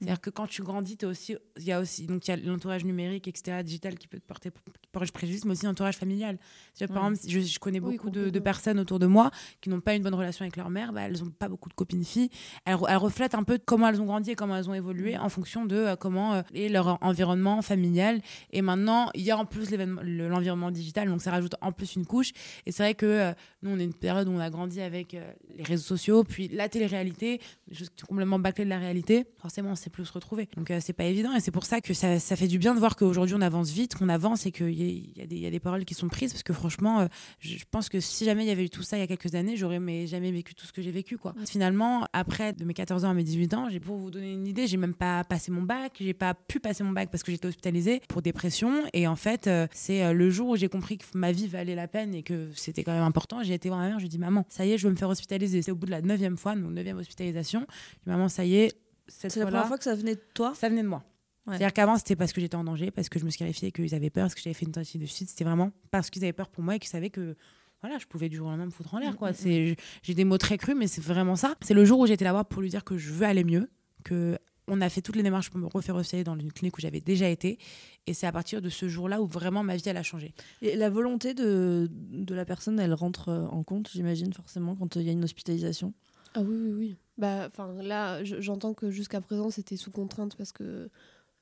C'est-à-dire que quand tu grandis, aussi, il y a aussi donc il y a l'entourage numérique, etc., digital qui peut te porter, porter préjudice, mais aussi l'entourage familial. Par exemple, je, je connais beaucoup de, de, personnes autour de moi qui n'ont pas une bonne relation avec leur mère, bah, elles n'ont pas beaucoup de copines filles. Elles, elles, reflètent un peu comment elles ont grandi et comment elles ont évolué en fonction de euh, comment euh, est leur environnement familial. Et maintenant, il y a en plus l'environnement digital, donc ça rajoute en plus une couche. Et c'est vrai que euh, nous, on est une période où on a grandi avec les réseaux sociaux, puis la télé-réalité, des choses complètement bâclées de la réalité. Forcément, plus se retrouver. Donc c'est pas évident et c'est pour ça que ça, ça, fait du bien de voir qu'aujourd'hui on avance vite, qu'on avance et qu'il y, y, y, a des paroles qui sont prises parce que franchement, je pense que si jamais il y avait eu tout ça il y a quelques années, j'aurais jamais vécu tout ce que j'ai vécu. Quoi. Finalement, après, de mes 14 ans à mes 18 ans, j'ai pour vous donner une idée, j'ai même pas passé mon bac, j'ai pas pu passer mon bac parce que j'étais hospitalisée pour dépression. Et en fait, euh, c'est euh, le jour où j'ai compris que ma vie valait la peine et que c'était quand même important. J'ai été voir ma mère, je lui ai dit, maman, ça y est, je veux me faire hospitaliser. C'est au bout de la neuvième fois, donc neuvième hospitalisation. maman, ça y est, c'est la première fois que ça venait de toi? Ça venait de moi. C'est-à-dire qu'avant, c'était parce que j'étais en danger, parce que je me scarifiais, qu'ils avaient peur, parce que j'avais fait une tentative de suicide. C'était vraiment parce qu'ils avaient peur pour moi et qu'ils savaient que voilà, je pouvais du jour au lendemain me foutre en l'air. quoi. Mm, mm, mm. C'est, j'ai des mots très crus, mais c'est vraiment ça. C'est le jour où j'étais là-bas pour lui dire que je veux aller mieux, que on a fait toutes les démarches pour me refaire aussi dans une clinique où j'avais déjà été. Et c'est à partir de ce jour-là où vraiment ma vie, elle a changé. Et la volonté de, de la personne, elle rentre euh, en compte, j'imagine, forcément, quand il y a une hospitalisation? Ah oui, oui, oui. Bah, là, j'entends que jusqu'à présent, c'était sous contrainte parce que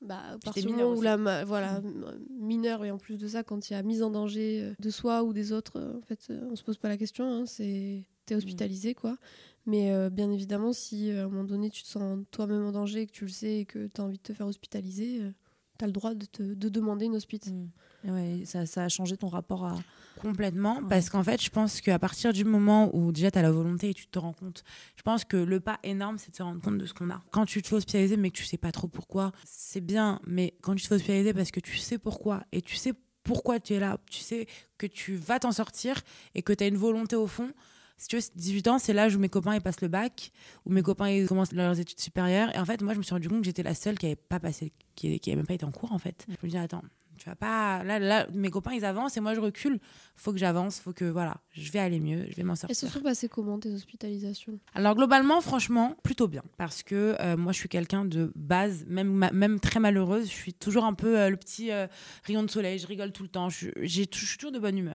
bah, parce où la voilà mmh. mineur et en plus de ça quand il y a mise en danger euh, de soi ou des autres euh, en fait euh, on se pose pas la question hein, c'est t'es mmh. hospitalisé quoi mais bien évidemment si à un moment donné tu te sens toi-même en danger que tu le sais et que tu as envie de te faire hospitaliser tu as le droit de, te, de demander une hospice mmh. ouais, ça, ça, a changé ton rapport à Complètement, parce qu'en fait, je pense qu'à partir du moment où déjà tu as la volonté et tu te rends compte, je pense que le pas énorme, c'est de se rendre compte de ce qu'on a. Quand tu te fais hospitaliser, mais que tu sais pas trop pourquoi, c'est bien, mais quand tu te fais hospitaliser parce que tu sais pourquoi et tu sais pourquoi tu es là, tu sais que tu vas t'en sortir et que tu as une volonté au fond, si tu veux, 18 ans, c'est l'âge où mes copains ils passent le bac, où mes copains ils commencent leurs études supérieures. Et en fait, moi, je me suis rendu compte que j'étais la seule qui avait pas passé, qui, qui avait même pas été en cours en fait. Je me dis attends, tu vas pas. Là, là, mes copains, ils avancent et moi, je recule. Faut que j'avance, faut que, voilà, je vais aller mieux, je vais m'en sortir. Et se sont passées comment tes hospitalisations? Alors, globalement, franchement, plutôt bien. Parce que euh, moi, je suis quelqu'un de base, même, même très malheureuse. Je suis toujours un peu euh, le petit euh, rayon de soleil, je rigole tout le temps. Je, je suis toujours de bonne humeur.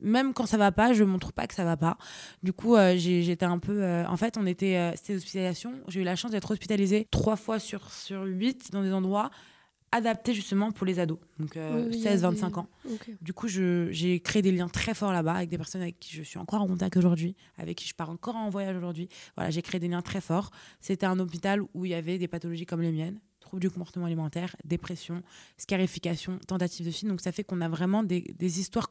Même quand ça va pas, je montre pas que ça va pas. Du coup, euh, j'étais un peu. Euh, en fait, on était. Euh, c'était hospitalisation. J'ai eu la chance d'être hospitalisée trois fois sur, sur huit dans des endroits adaptés justement pour les ados, donc 16-25 ans. Du coup, j'ai créé des liens très forts là-bas avec des personnes avec qui je suis encore en contact aujourd'hui, avec qui je pars encore en voyage aujourd'hui. Voilà, j'ai créé des liens très forts. C'était un hôpital où il y avait des pathologies comme les miennes, troubles du comportement alimentaire, dépression, scarification, tentative de suicide. Donc ça fait qu'on a vraiment des, des histoires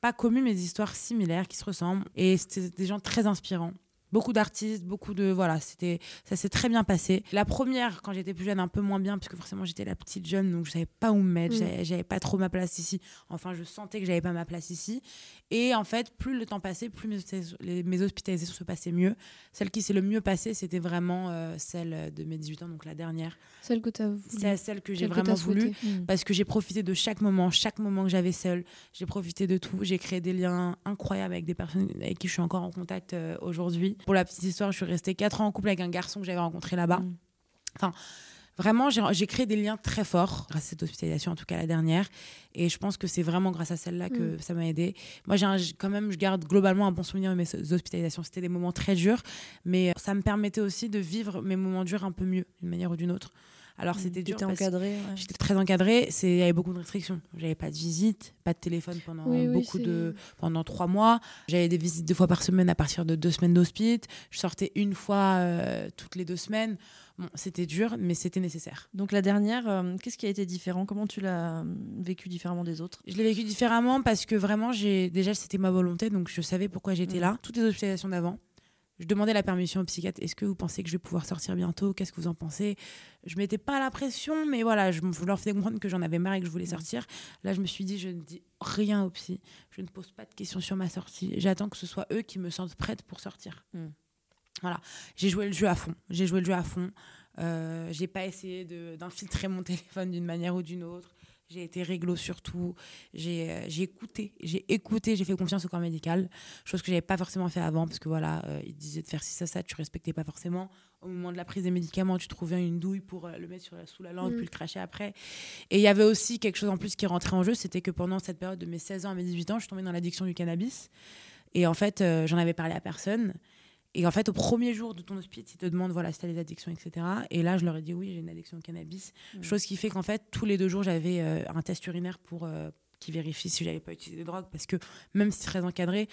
pas communes, mais des histoires similaires qui se ressemblent. Et c'était des gens très inspirants beaucoup d'artistes, beaucoup de voilà, c'était ça s'est très bien passé. La première quand j'étais plus jeune un peu moins bien parce que forcément j'étais la petite jeune donc je savais pas où me mettre, mm. j'avais pas trop ma place ici. Enfin, je sentais que j'avais pas ma place ici et en fait, plus le temps passait, plus mes, mes hospitalisations se passaient mieux. Celle qui s'est le mieux passée, c'était vraiment euh, celle de mes 18 ans donc la dernière. Celle que tu as C'est celle que j'ai vraiment voulu mm. parce que j'ai profité de chaque moment, chaque moment que j'avais seule, j'ai profité de tout, j'ai créé des liens incroyables avec des personnes avec qui je suis encore en contact euh, aujourd'hui pour la petite histoire, je suis restée 4 ans en couple avec un garçon que j'avais rencontré là-bas. Mm. Enfin, vraiment, j'ai créé des liens très forts grâce à cette hospitalisation, en tout cas la dernière. Et je pense que c'est vraiment grâce à celle-là que mm. ça m'a aidé. Moi, j'ai quand même, je garde globalement un bon souvenir de mes hospitalisations. C'était des moments très durs, mais ça me permettait aussi de vivre mes moments durs un peu mieux, d'une manière ou d'une autre. Alors c'était dur. encadré. J'étais très encadrée. C'est il y avait beaucoup de restrictions. J'avais pas de visite, pas de téléphone pendant beaucoup de pendant trois mois. J'avais des visites deux fois par semaine à partir de deux semaines d'hospice. Je sortais une fois euh, toutes les deux semaines. Bon, c'était dur, mais c'était nécessaire. Donc la dernière, euh, qu'est-ce qui a été différent? Comment tu l'as euh, vécu différemment des autres? Je l'ai vécu différemment parce que vraiment, j'ai déjà c'était ma volonté, donc je savais pourquoi j'étais mmh. là. Toutes les hospitalisations d'avant, je demandais la permission au psychiatre. Est-ce que vous pensez que je vais pouvoir sortir bientôt? Qu'est-ce que vous en pensez? Je mettais pas la pression, mais voilà, je, leur faisais comprendre que j'en avais marre et que je voulais sortir. Là, je me suis dit, je ne dis rien au psy. Je ne pose pas de questions sur ma sortie. J'attends que ce soit eux qui me sentent prête pour sortir. Mm. Voilà, j'ai joué le jeu à fond. J'ai joué le jeu à fond. Euh, j'ai pas essayé d'infiltrer mon [LAUGHS] téléphone d'une manière ou d'une autre. J'ai été réglo surtout. J'ai euh, écouté, j'ai écouté, j'ai fait confiance au corps médical, chose que j'avais pas forcément fait avant parce que voilà, euh, il disait de faire ci ça ça, tu respectais pas forcément. Au moment de la prise des médicaments, tu trouvais une douille pour euh, le mettre sur la, sous la langue mm. puis le cracher après. Et il y avait aussi quelque chose en plus qui rentrait en jeu, c'était que pendant cette période de mes 16 ans à mes 18 ans, je suis tombée dans l'addiction du cannabis. Et en fait, j'en avais parlé à personne. Et en fait, au premier jour de ton hospice, ils te demandent voilà, si tu as des addictions, etc. Et là, je leur ai dit oui, j'ai une addiction au cannabis. Mm. Chose qui fait qu'en fait, tous les deux jours, j'avais euh, un test urinaire pour. Euh, qui vérifie si j'avais pas utilisé de drogue. Parce que même si c'est très encadré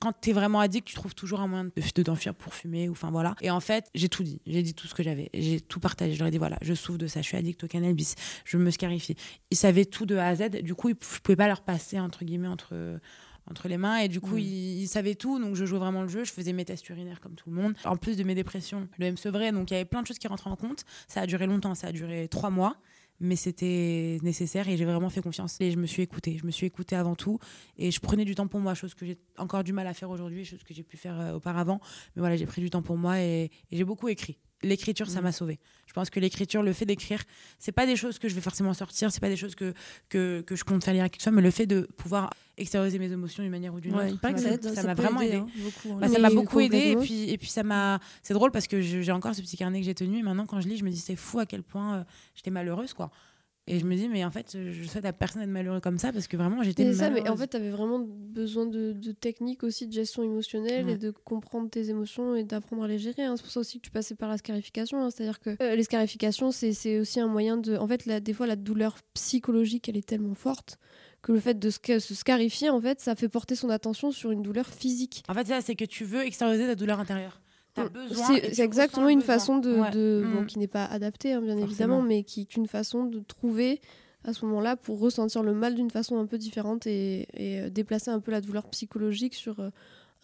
quand tu es vraiment addict tu trouves toujours un moyen de, de t'enfuir pour fumer ou enfin voilà. Et en fait j'ai tout dit. J'ai dit tout ce que j'avais. J'ai tout partagé. Je leur ai dit voilà je souffre de ça. Je suis addict au cannabis. Je me scarifie. Ils savaient tout de A à Z. Du coup je pouvais pas leur passer entre guillemets entre entre les mains. Et du coup mm. il, savait tout donc je jouais vraiment le jeu. Je faisais mes tests urinaires comme tout le monde. En plus de mes dépressions le M sevrait donc il y avait plein de choses qui rentraient en compte. Ça a duré longtemps ça a duré trois mois mais c'était nécessaire et j'ai vraiment fait confiance. Et je me suis écoutée je me suis écoutée avant tout. Et je prenais du temps pour moi chose que j'ai encore du mal à faire aujourd'hui chose que j'ai pu faire euh, auparavant. Mais voilà j'ai pris du temps pour moi et j'ai beaucoup écrit l'écriture, ça mm. m'a sauvé. Je pense que l'écriture, le fait d'écrire, c'est pas des choses que je vais forcément sortir, c'est pas des choses que, que, que je compte faire lire à chose, mais le fait de pouvoir extérioriser mes émotions d'une manière ou d'une autre, ça m'a vraiment aidé. Hein, hein. Bah, ça m'a beaucoup aidé et puis, et puis ça m'a. C'est drôle parce que j'ai encore ce petit carnet que j'ai tenu et maintenant quand je lis, je me dis c'est fou à quel point euh, j'étais malheureuse quoi. Et je me dis, mais en fait, je souhaite à personne d'être malheureux comme ça parce que vraiment, j'étais malheureuse. ça, mais en fait, tu avais vraiment besoin de, de techniques aussi de gestion émotionnelle et de comprendre tes émotions et d'apprendre à les gérer. Hein. C'est pour ça aussi que tu passais par la scarification. Hein. C'est-à-dire que euh, les scarifications, c'est aussi un moyen de. En fait, la, des fois, la douleur psychologique, elle est tellement forte que le fait de se scarifier, en fait, ça fait porter son attention sur une douleur physique. En fait, c'est que tu veux extérioriser ta douleur intérieure. C'est exactement une façon de, mm. qui n'est pas adaptée, hein, bien évidemment, mais qui est une façon de trouver à ce moment-là pour ressentir le mal d'une façon un peu différente et, euh, déplacer un peu la douleur psychologique sur euh,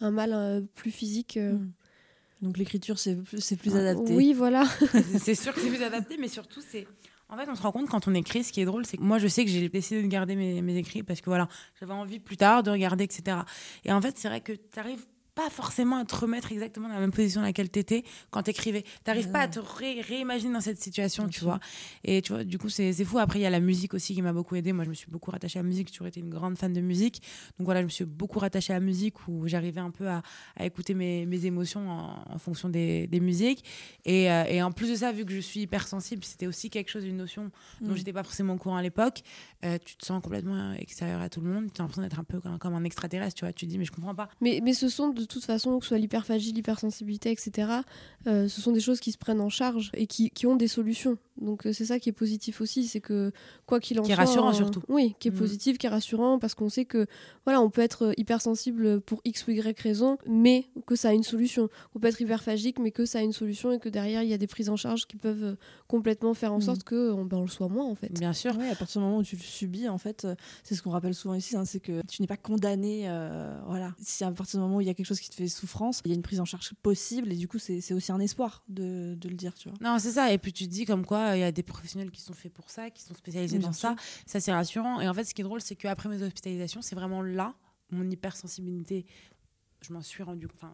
un mal euh, plus physique. Mm. Donc l'écriture, c'est plus adapté. Oui, voilà. [LAUGHS] [LAUGHS] c'est sûr que c'est plus adapté, mais surtout, c'est... En fait, on se rend compte quand on écrit, ce qui est drôle, c'est que moi, je sais que j'ai décidé de garder mes, mes écrits parce que voilà, j'avais envie plus tard de regarder, etc. Et en fait, c'est vrai que tu arrives pas forcément à te remettre exactement dans la même position dans laquelle tu étais quand tu écrivais. Tu pas à te réimaginer dans cette situation, tu vois. Et tu vois, du coup, c'est fou. Après, il y a la musique aussi qui m'a beaucoup aidé. Moi, je me suis beaucoup rattachée à la musique. J'ai toujours été une grande fan de musique. Donc voilà, je me suis beaucoup rattachée à la musique où j'arrivais un peu à, à écouter mes, mes émotions en, fonction des, des musiques. Et, euh, et, en plus de ça, vu que je suis hypersensible, c'était aussi quelque chose, une notion dont mm. j'étais pas forcément au courant à l'époque. Euh, tu te sens complètement extérieur à tout le monde. Tu as l'impression d'être un peu comme, comme, un extraterrestre, tu vois. Tu te dis, mais je comprends pas. Mais, mais ce sont de de toute façon, que ce soit l'hyperphagie, l'hypersensibilité, etc., euh, ce sont des choses qui se prennent en charge et qui, qui ont des solutions. Donc euh, c'est ça qui est positif aussi, c'est que quoi qu'il en soit... Qui est rassurant surtout. Oui, qui est mm. positif, qui est rassurant, parce qu'on sait que voilà, on peut être hypersensible pour X ou Y raison, mais que ça a une solution. On peut être hyperphagique, mais que ça a une solution et que derrière, il y a des prises en charge qui peuvent euh, complètement faire en mm. sorte que on, ben, on, le soit moins, en fait. Bien sûr. à partir du moment où tu le subis, en fait, c'est ce qu'on rappelle souvent ici, hein, c'est que tu n'es pas condamné. voilà. Si à partir du moment où il y a quelque chose qui te fait souffrance, il y a une prise en charge possible et du coup, c'est aussi un espoir de, de le dire, tu vois. Non, c'est ça. Et puis tu te dis comme quoi, il y a des professionnels qui sont faits pour ça, qui sont spécialisés dans ça. Ça, c'est rassurant. Et en fait, ce qui est drôle, c'est qu'après mes hospitalisations, c'est vraiment là, mon hypersensibilité, je m'en suis rendu compte. Enfin,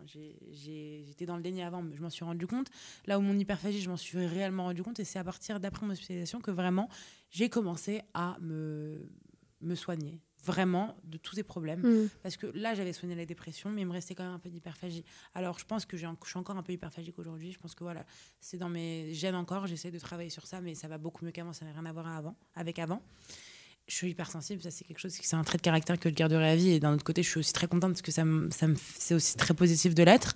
j'étais dans le déni avant, mais je m'en suis rendu compte. Là où mon hyperphagie, je m'en suis réellement rendu compte. Et c'est à partir d'après mon hospitalisation que vraiment, j'ai commencé à me, me soigner vraiment de tous ces problèmes. Mm. Parce que là, j'avais soigné la dépression, mais il me restait quand même un peu d'hyperphagie. Alors, je pense que je suis encore un peu hyperphagique aujourd'hui. Je pense que voilà, c'est dans mes gènes encore. J'essaie de travailler sur ça, mais ça va beaucoup mieux qu'avant. Ça n'a rien à voir avant, avec avant je suis hypersensible, ça c'est quelque chose, c'est un trait de caractère que je garderai à vie. Et d'un autre côté, je suis aussi très contente parce que ça, ça c'est aussi très positif de l'être.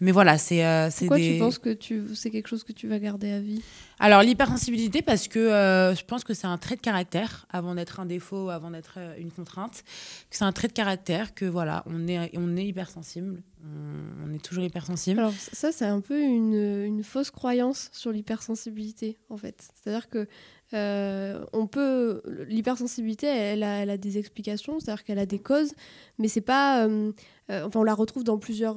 Mais voilà, c'est. Euh, Pourquoi tu penses que tu, c'est quelque chose que tu vas garder à vie? Alors l'hypersensibilité, parce que euh, je pense que c'est un trait de caractère avant d'être un défaut, avant d'être euh, une contrainte. C'est un trait de caractère que voilà, on est, on est hypersensible. On, est toujours hypersensible. Alors ça, c'est un peu une, une fausse croyance sur l'hypersensibilité, en fait. C'est-à-dire que euh, on peut l'hypersensibilité elle a, des explications c'est-à-dire qu'elle a des causes mais c'est pas euh, enfin, on la retrouve dans plusieurs,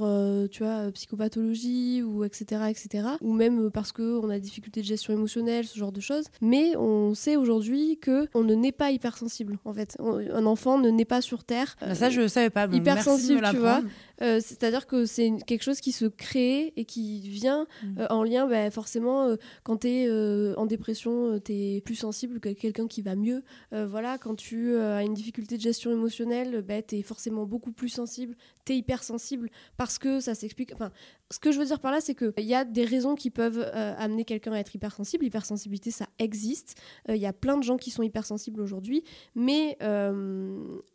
tu vois, psychopathologies ou etc., etc. Ou même parce qu'on a des difficultés de gestion émotionnelle, ce genre de choses. Mais on sait aujourd'hui que on ne naît pas hypersensible. En fait, un enfant ne naît pas sur Terre. Bah, ça, je savais pas. hypersensible, tu vois. Euh, c'est-à-dire que c'est quelque chose qui se crée et qui vient mm. euh, en lien, bah, forcément, euh, quand tu es en dépression, tu es plus sensible que quelqu'un qui va mieux. voilà, quand tu as une difficulté de gestion émotionnelle, bah, tu es forcément beaucoup plus sensible, hypersensible parce que ça s'explique. Enfin, ce que je veux dire par là, c'est qu'il y a des raisons qui peuvent amener quelqu'un à être hypersensible. L'hypersensibilité, ça existe. Il y a plein de gens qui sont hypersensibles aujourd'hui, mais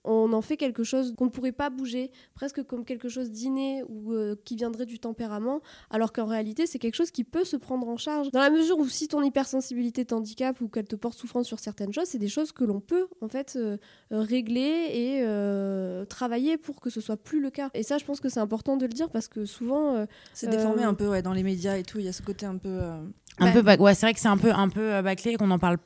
on en fait quelque chose qu'on ne pourrait pas bouger, presque comme quelque chose d'inné ou euh, qui viendrait du tempérament, alors qu'en réalité, c'est quelque chose qui peut se prendre en charge. Dans la mesure où si ton hypersensibilité t'handicape ou qu'elle te porte souffrance sur certaines choses, c'est des choses que l'on peut en fait euh, euh, régler et travailler pour que ce soit plus le cas. Et ça, je pense que c'est important de le dire parce que souvent. C'est déformé un peu ouais, dans les médias et tout. Il y a ce côté un peu. Un peu, ouais, c'est vrai que c'est un peu, un peu bâclé qu'on en parle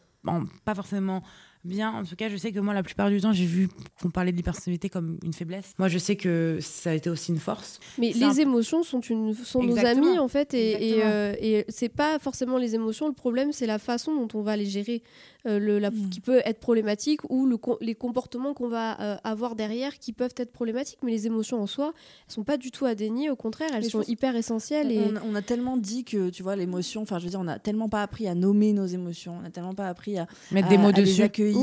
pas forcément bien. En tout cas, je sais que moi, la plupart du temps, j'ai vu qu'on parlait de l'hypersensibilité comme une faiblesse. Moi, je sais que ça a été aussi une force. Mais les émotions sont, une, sont nos amis, en fait, et, et, euh, et c'est pas forcément les émotions. Le problème, c'est la façon dont on va les gérer. Euh, le, mm. qui peut être problématique ou le, les comportements qu'on va euh, avoir derrière qui peuvent être problématiques. Mais les émotions en soi, elles sont pas du tout à dénier. Au contraire, elles sont hyper essentielles. Et... On, a tellement dit que, tu vois, l'émotion, enfin, je veux dire, on a tellement pas appris à nommer nos émotions, on a tellement pas appris à mettre des mots dessus, les accueillir,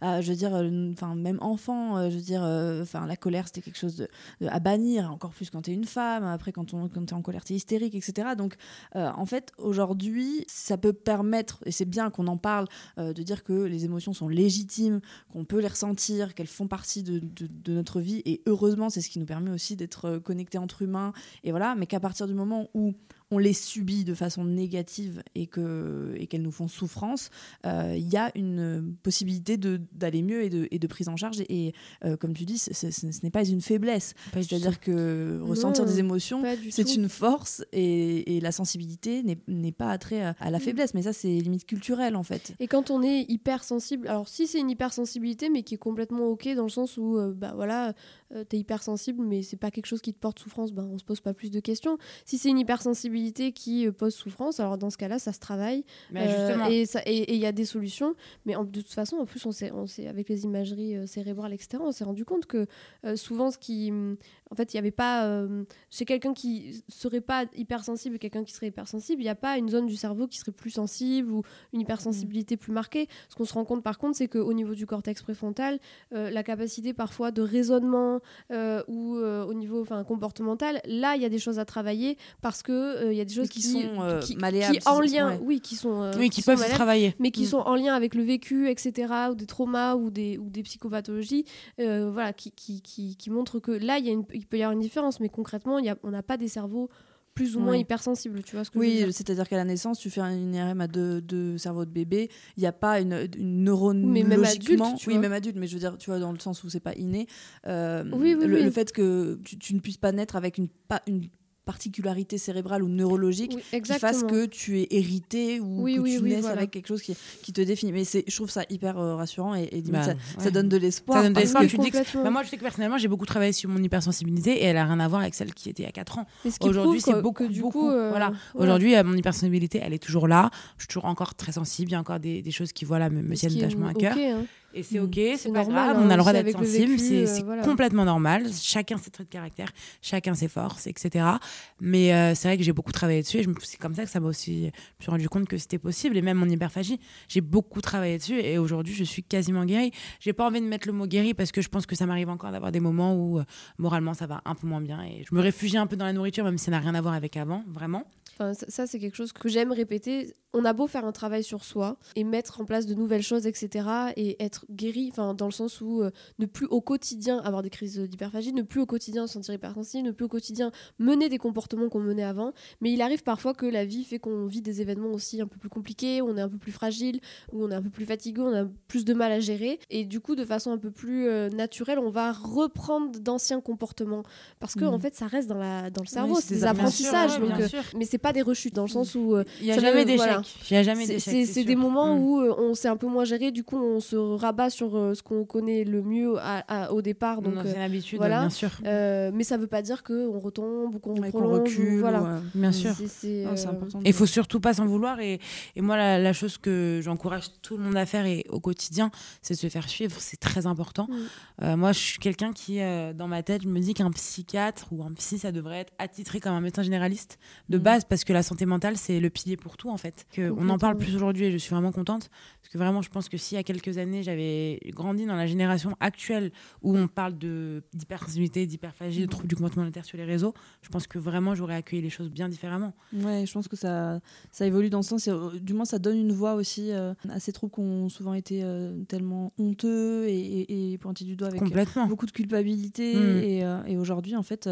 À, je veux dire, euh, enfin, même enfant, je veux dire, enfin, la colère, c'était quelque chose de, à bannir, encore plus quand tu es une femme. Après, quand, on, quand tu es en colère, tu es hystérique, etc. Donc, en fait, aujourd'hui, ça peut permettre, et c'est bien qu'on en parle, euh, de dire que les émotions sont légitimes, qu'on peut les ressentir, qu'elles font partie de, notre vie. Et heureusement, c'est ce qui nous permet aussi d'être connectés entre humains. Et voilà, mais qu'à partir du moment où on les subit de façon négative et que et qu'elles nous font souffrance, euh, il y a une possibilité d'aller mieux et de, et de, prise en charge. Et, euh, comme tu dis, ce n'est pas une faiblesse. C'est-à-dire que ressentir des émotions, c'est une force et, et la sensibilité n'est pas attrait à, à la mm. faiblesse. Mais ça, c'est limite culturel en fait. Et quand on est hypersensible, alors si c'est une hypersensibilité, mais qui est complètement ok dans le sens où, euh, bah voilà, euh, tu es hypersensible, mais c'est pas quelque chose qui te porte souffrance, ben, on se pose pas plus de questions. Si c'est une hypersensibilité qui euh, pose souffrance, alors dans ce cas-là, ça se travaille. Euh, et il y a des solutions. Mais de toute façon, en plus, on sait, avec les imageries cérébrales, etc., on s'est rendu compte que souvent, ce qui. En fait, il n'y avait pas. chez quelqu'un qui serait pas hypersensible et quelqu'un qui serait hypersensible, il n'y a pas une zone du cerveau qui serait plus sensible ou une hypersensibilité plus marquée. Ce qu'on se rend compte, par contre, c'est qu'au niveau du cortex préfrontal, la capacité parfois de raisonnement, euh, ou euh, au niveau enfin comportemental, là il y a des choses à travailler parce que euh, il y a des choses qui, sont qui, malléables, en lien, oui, qui sont oui, qui, peuvent travailler, mais qui sont en lien avec le vécu, etc., ou des traumas ou des ou des psychopathologies, voilà, qui, qui, qui, montrent que là il y a une, il peut y avoir une différence, mais concrètement il y a, on n'a pas des cerveaux plus ou moins hypersensible, tu vois ce que oui, je veux dire. c'est-à-dire qu'à la naissance, tu fais une IRM à deux, deux cerveaux de bébé, il n'y a pas une, une neurologiquement... même adulte, oui, même adulte, mais je veux dire, tu vois, dans le sens où c'est pas inné, euh, oui, oui, le, le, fait que tu, tu, ne puisses pas naître avec une, une particularité cérébrale ou neurologique qui fasse que tu es hérité ou que tu naisses avec quelque chose qui, qui te définit. Mais je trouve ça hyper euh, rassurant et, bah, ça, donne de l'espoir. Ça donne de l'espoir. Bah, moi, je sais que personnellement, j'ai beaucoup travaillé sur mon hypersensibilité et elle a rien à voir avec celle qui était il y a 4 ans. Aujourd'hui, c'est beaucoup, du beaucoup. Coup, euh, voilà. Aujourd'hui, euh, mon hypersensibilité, elle est toujours là. Je suis toujours encore très sensible. Il y a encore des, des choses qui voilà, me, me tiennent vachement à cœur. Hein. Et c'est ok, c'est pas grave, on a le droit d'être sensible, c'est euh, complètement normal. Chacun ses traits de caractère, chacun ses forces, etc. Mais euh, c'est vrai que j'ai beaucoup travaillé dessus et c'est comme ça que ça m'a aussi, je me suis rendu compte que c'était possible. Et même mon hyperphagie, j'ai beaucoup travaillé dessus et aujourd'hui je suis quasiment guérie. J'ai pas envie de mettre le mot guérie parce que je pense que ça m'arrive encore d'avoir des moments où euh, moralement ça va un peu moins bien et je me réfugie un peu dans la nourriture, même si ça n'a rien à voir avec avant, vraiment. Enfin, ça, c'est quelque chose que j'aime répéter. On a beau faire un travail sur soi et mettre en place de nouvelles choses, etc., et être guéri, enfin, dans le sens où euh, ne plus au quotidien avoir des crises d'hyperphagie, ne plus au quotidien se sentir hypersensible, ne plus au quotidien mener des comportements qu'on menait avant. Mais il arrive parfois que la vie fait qu'on vit des événements aussi un peu plus compliqués, où on est un peu plus fragile, où on est un peu plus fatigué, on a plus de mal à gérer. Et du coup, de façon un peu plus euh, naturelle, on va reprendre d'anciens comportements. Parce que, en mmh. fait, ça reste dans, la, dans le cerveau, c'est des apprentissages. donc, euh, mais c'est pas des rechutes dans le sens où il y a jamais d'échec voilà. il y a jamais c'est sûr. des moments Mm. où on sait un peu moins gérer du coup on se rabat sur euh, ce qu'on connaît le mieux à- à- au départ donc donc euh, c'est l'habitude voilà. bien sûr euh, mais ça veut pas dire qu'on retombe ou qu'on Ouais, prolonge ou- recule. voilà ou, bien mm. sûr C'est- c'est, c'est important. Et il faut surtout pas s'en vouloir. Et, et moi, la, la chose que j'encourage tout le monde à faire et au quotidien, c'est de se faire suivre. C'est très important. Mm. Euh, moi, je suis quelqu'un qui, euh, dans ma tête, je me dis qu'un psychiatre ou un psy, ça devrait être attitré comme un médecin généraliste de Mhm. base, parce que la santé mentale, c'est le pilier pour tout, en fait. Que on en parle plus aujourd'hui et je suis vraiment contente. Parce que vraiment, je pense que si il y a quelques années, j'avais grandi dans la génération actuelle où on parle d'hypersensibilité, d'hyperphagie, de troubles du comportement alimentaire sur les réseaux, je pense que vraiment, j'aurais accueilli les choses bien différemment. Ouais, je pense que ça, ça évolue dans ce sens. Et, euh, du moins, ça donne une voix aussi euh, à ces troubles qui ont souvent été euh, tellement honteux et, et, et pointés du doigt avec beaucoup de culpabilité. Mm. Et, aujourd'hui, en fait,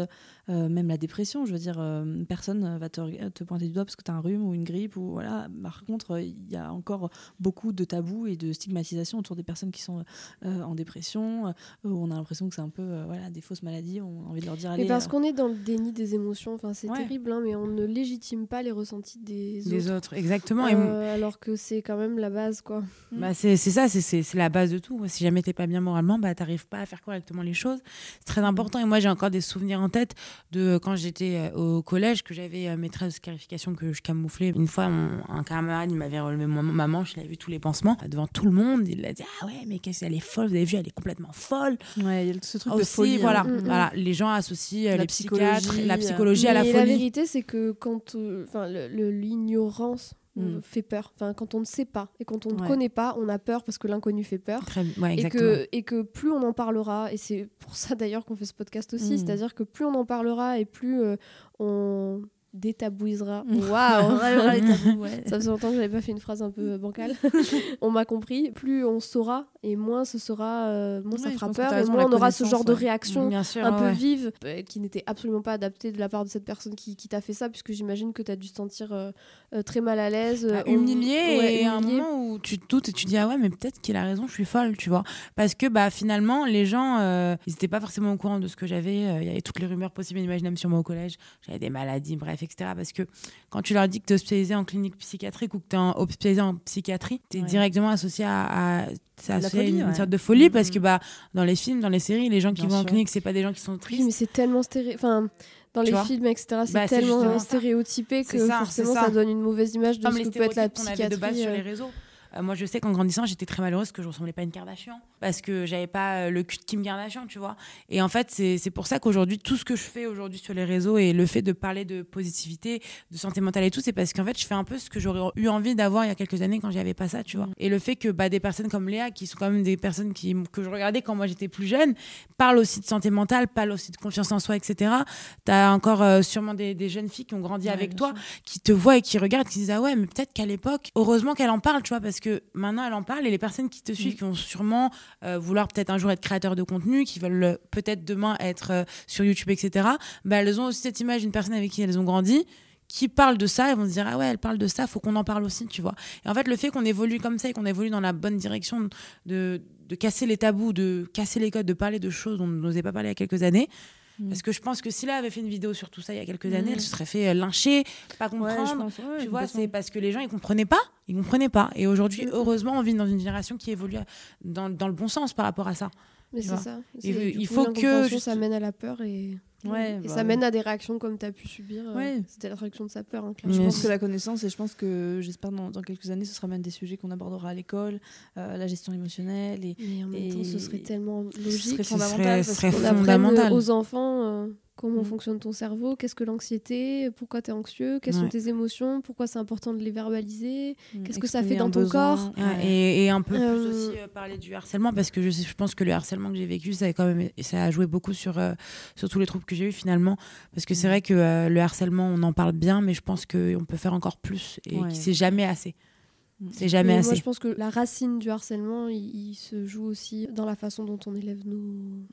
euh, même la dépression, je veux dire, personne va te, te pointer du doigt parce que tu as un rhume ou une grippe. Ou, voilà. Par contre, il y a encore beaucoup de tabous et de stigmatisation autour des personnes qui sont euh, en dépression, euh, où on a l'impression que c'est un peu euh, voilà, des fausses maladies. On a envie de leur dire allez. mais parce qu'on est dans le déni des émotions enfin c'est Ouais. terrible hein, mais on ne légitime pas les ressentis des Les autres autres, exactement. Et alors que c'est quand même la base quoi Bah, c'est ça, c'est- la base de tout. Si jamais t'es pas bien moralement, bah t'arrives pas à faire correctement les choses. C'est très important. Et moi, j'ai encore des souvenirs en tête de quand j'étais au collège, que j'avais mes traits de scarification que je camouflais. Une fois, mon- un camarade, il m'avait relevé ma, ma manche, il avait vu tous les pansements devant tout le monde. Il a dit ah ouais, mais qu'est-ce qu'elle est folle. Vous avez vu, elle est complètement folle. Ouais, il y a ce truc de Aussi, folie. hein. voilà, Mm, mm. voilà, les gens associent euh, La les psychiatres, la euh, psychologie à la Mais folie. vérité, c'est que quand, euh, enfin, le- l'ignorance euh, Mm. fait peur. Enfin, quand on ne sait pas et quand on ne Ouais. connaît pas, on a peur parce que l'inconnu fait peur. Très- ouais, Et que, et que plus on en parlera, et c'est pour ça d'ailleurs qu'on fait ce podcast aussi, c'est-à-dire que plus on en parlera et plus euh, on détabouisera. Mm. Waouh, [LAUGHS] ouais. ça faisait longtemps que j'avais pas fait une phrase un peu bancale. [LAUGHS] on m'a compris. Plus on saura et moins ce sera, euh, moins ça Ouais, fera peur et moins on aura ce genre de réaction sûr, un peu vive euh, qui n'était absolument pas adaptée de la part de cette personne qui, qui t'a fait ça puisque j'imagine que tu as dû te sentir euh, euh, très mal à l'aise Bah, euh, humilié et à un moment où tu te doutes et tu dis ah ouais mais peut-être qu'il a raison je suis folle tu vois parce que bah finalement les gens euh, ils étaient pas forcément au courant de ce que j'avais euh, il y avait toutes les rumeurs possibles et imaginables sur moi au collège j'avais des maladies bref etc parce que quand tu leur dis que tu es hospitalisé en clinique psychiatrique ou que tu es hospitalisé en psychiatrie tu es Ouais. directement associé à, à- c'est folie, une ouais. sorte de folie parce Mhm. que bah dans les films dans les séries les gens qui Bien vont en sûr. clinique c'est pas des gens qui sont Oui, tristes mais c'est tellement enfin, dans Tu les films, etc., c'est Bah, tellement euh, stéréotypé que ça, forcément ça. ça. donne une mauvaise image de comme ce que peut être la avait de base psychiatrie. sur euh. les réseaux. Euh, moi, je sais qu'en grandissant, j'étais très malheureuse que je ressemblais pas à une Kardashian parce que j'avais pas euh, le cul de Kim Kardashian, tu vois. Et en fait, c'est pour ça qu'aujourd'hui, tout ce que je fais aujourd'hui sur les réseaux et le fait de parler de positivité, de santé mentale et tout, c'est parce qu'en fait, je fais un peu ce que j'aurais eu envie d'avoir il y a quelques années quand j'avais pas ça, tu vois. Et le fait que bah, des personnes comme Léa, qui sont quand même des personnes qui, que je regardais quand moi j'étais plus jeune, parlent aussi de santé mentale, parlent aussi de confiance en soi, etc. T'as encore euh, sûrement des, des jeunes filles qui ont grandi Ouais, avec toi, sûr. qui te voient et qui regardent, qui disent ah ouais mais peut-être qu'à l'époque heureusement qu'elle en parle tu vois parce que maintenant elle en parle et les personnes qui te Mm. suivent qui vont sûrement euh, vouloir peut-être un jour être créateurs de contenu qui veulent euh, peut-être demain être euh, sur YouTube etc bah elles ont aussi cette image d'une personne avec qui elles ont grandi qui parle de ça, elles vont se dire ah ouais elle parle de ça, faut qu'on en parle aussi, tu vois. Et en fait le fait qu'on évolue comme ça et qu'on évolue dans la bonne direction de, de casser les tabous, de casser les codes, de parler de choses dont on n'osait pas parler il y a quelques années. Mm. Parce que je pense que si là avait fait une vidéo sur tout ça il y a quelques années, Mm. elle se serait fait euh, lyncher, pas comprendre. pense, ouais, tu vois, c'est parce que les gens ils comprenaient pas, ils comprenaient pas. Et aujourd'hui, Mm. heureusement, on vit dans une génération qui évolue dans, dans le bon sens par rapport à ça. Mais c'est ça. Du il faut que ça mène à la peur et, Ouais, et bah ça ouais. mène à des réactions comme tu as pu subir. euh, Ouais. C'était la traduction de sa peur. hein, Je pense que la connaissance, et je pense que j'espère dans, dans quelques années, ce sera même des sujets qu'on abordera à l'école, euh, la gestion émotionnelle. Et Mais en même temps, ce serait tellement ce logique. serait Ce fondamental. serait- parce ce serait fondamental. aux enfants euh, comment Mm. fonctionne ton cerveau, qu'est-ce que l'anxiété, pourquoi tu es anxieux, quelles sont tes émotions, pourquoi c'est important de les verbaliser? Mm, Qu'est-ce que ça fait dans ton besoin, corps? Ouais, ouais. Et, et un peu Euh, plus aussi euh, parler du harcèlement parce que je, sais, je pense que le harcèlement que j'ai vécu, ça a quand même ça a joué beaucoup sur, euh, sur tous les troubles que j'ai eu finalement. Parce que c'est Mm. vrai que euh, le harcèlement, on en parle bien, mais je pense qu'on peut faire encore plus et Ouais. que c'est jamais assez. Mm. C'est jamais Mais assez. moi, je pense que la racine du harcèlement, il, il se joue aussi dans la façon dont on élève nos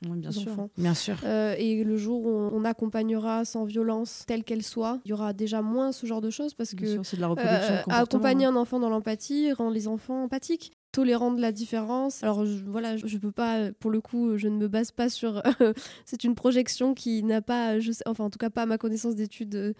Ouais, bien nos sûr. enfants. Bien sûr. Euh, et le jour où on, on accompagnera sans violence, telle qu'elle soit, il y aura déjà moins ce genre de choses parce Bien que sûr, c'est de la reproduction euh, accompagner un enfant dans l'empathie rend les enfants empathiques tolérant de la différence. Alors je, voilà, je, je peux pas, euh, pour le coup, je ne me base pas sur. [LAUGHS] c'est une projection qui n'a pas, je sais, enfin en tout cas pas à ma connaissance d'études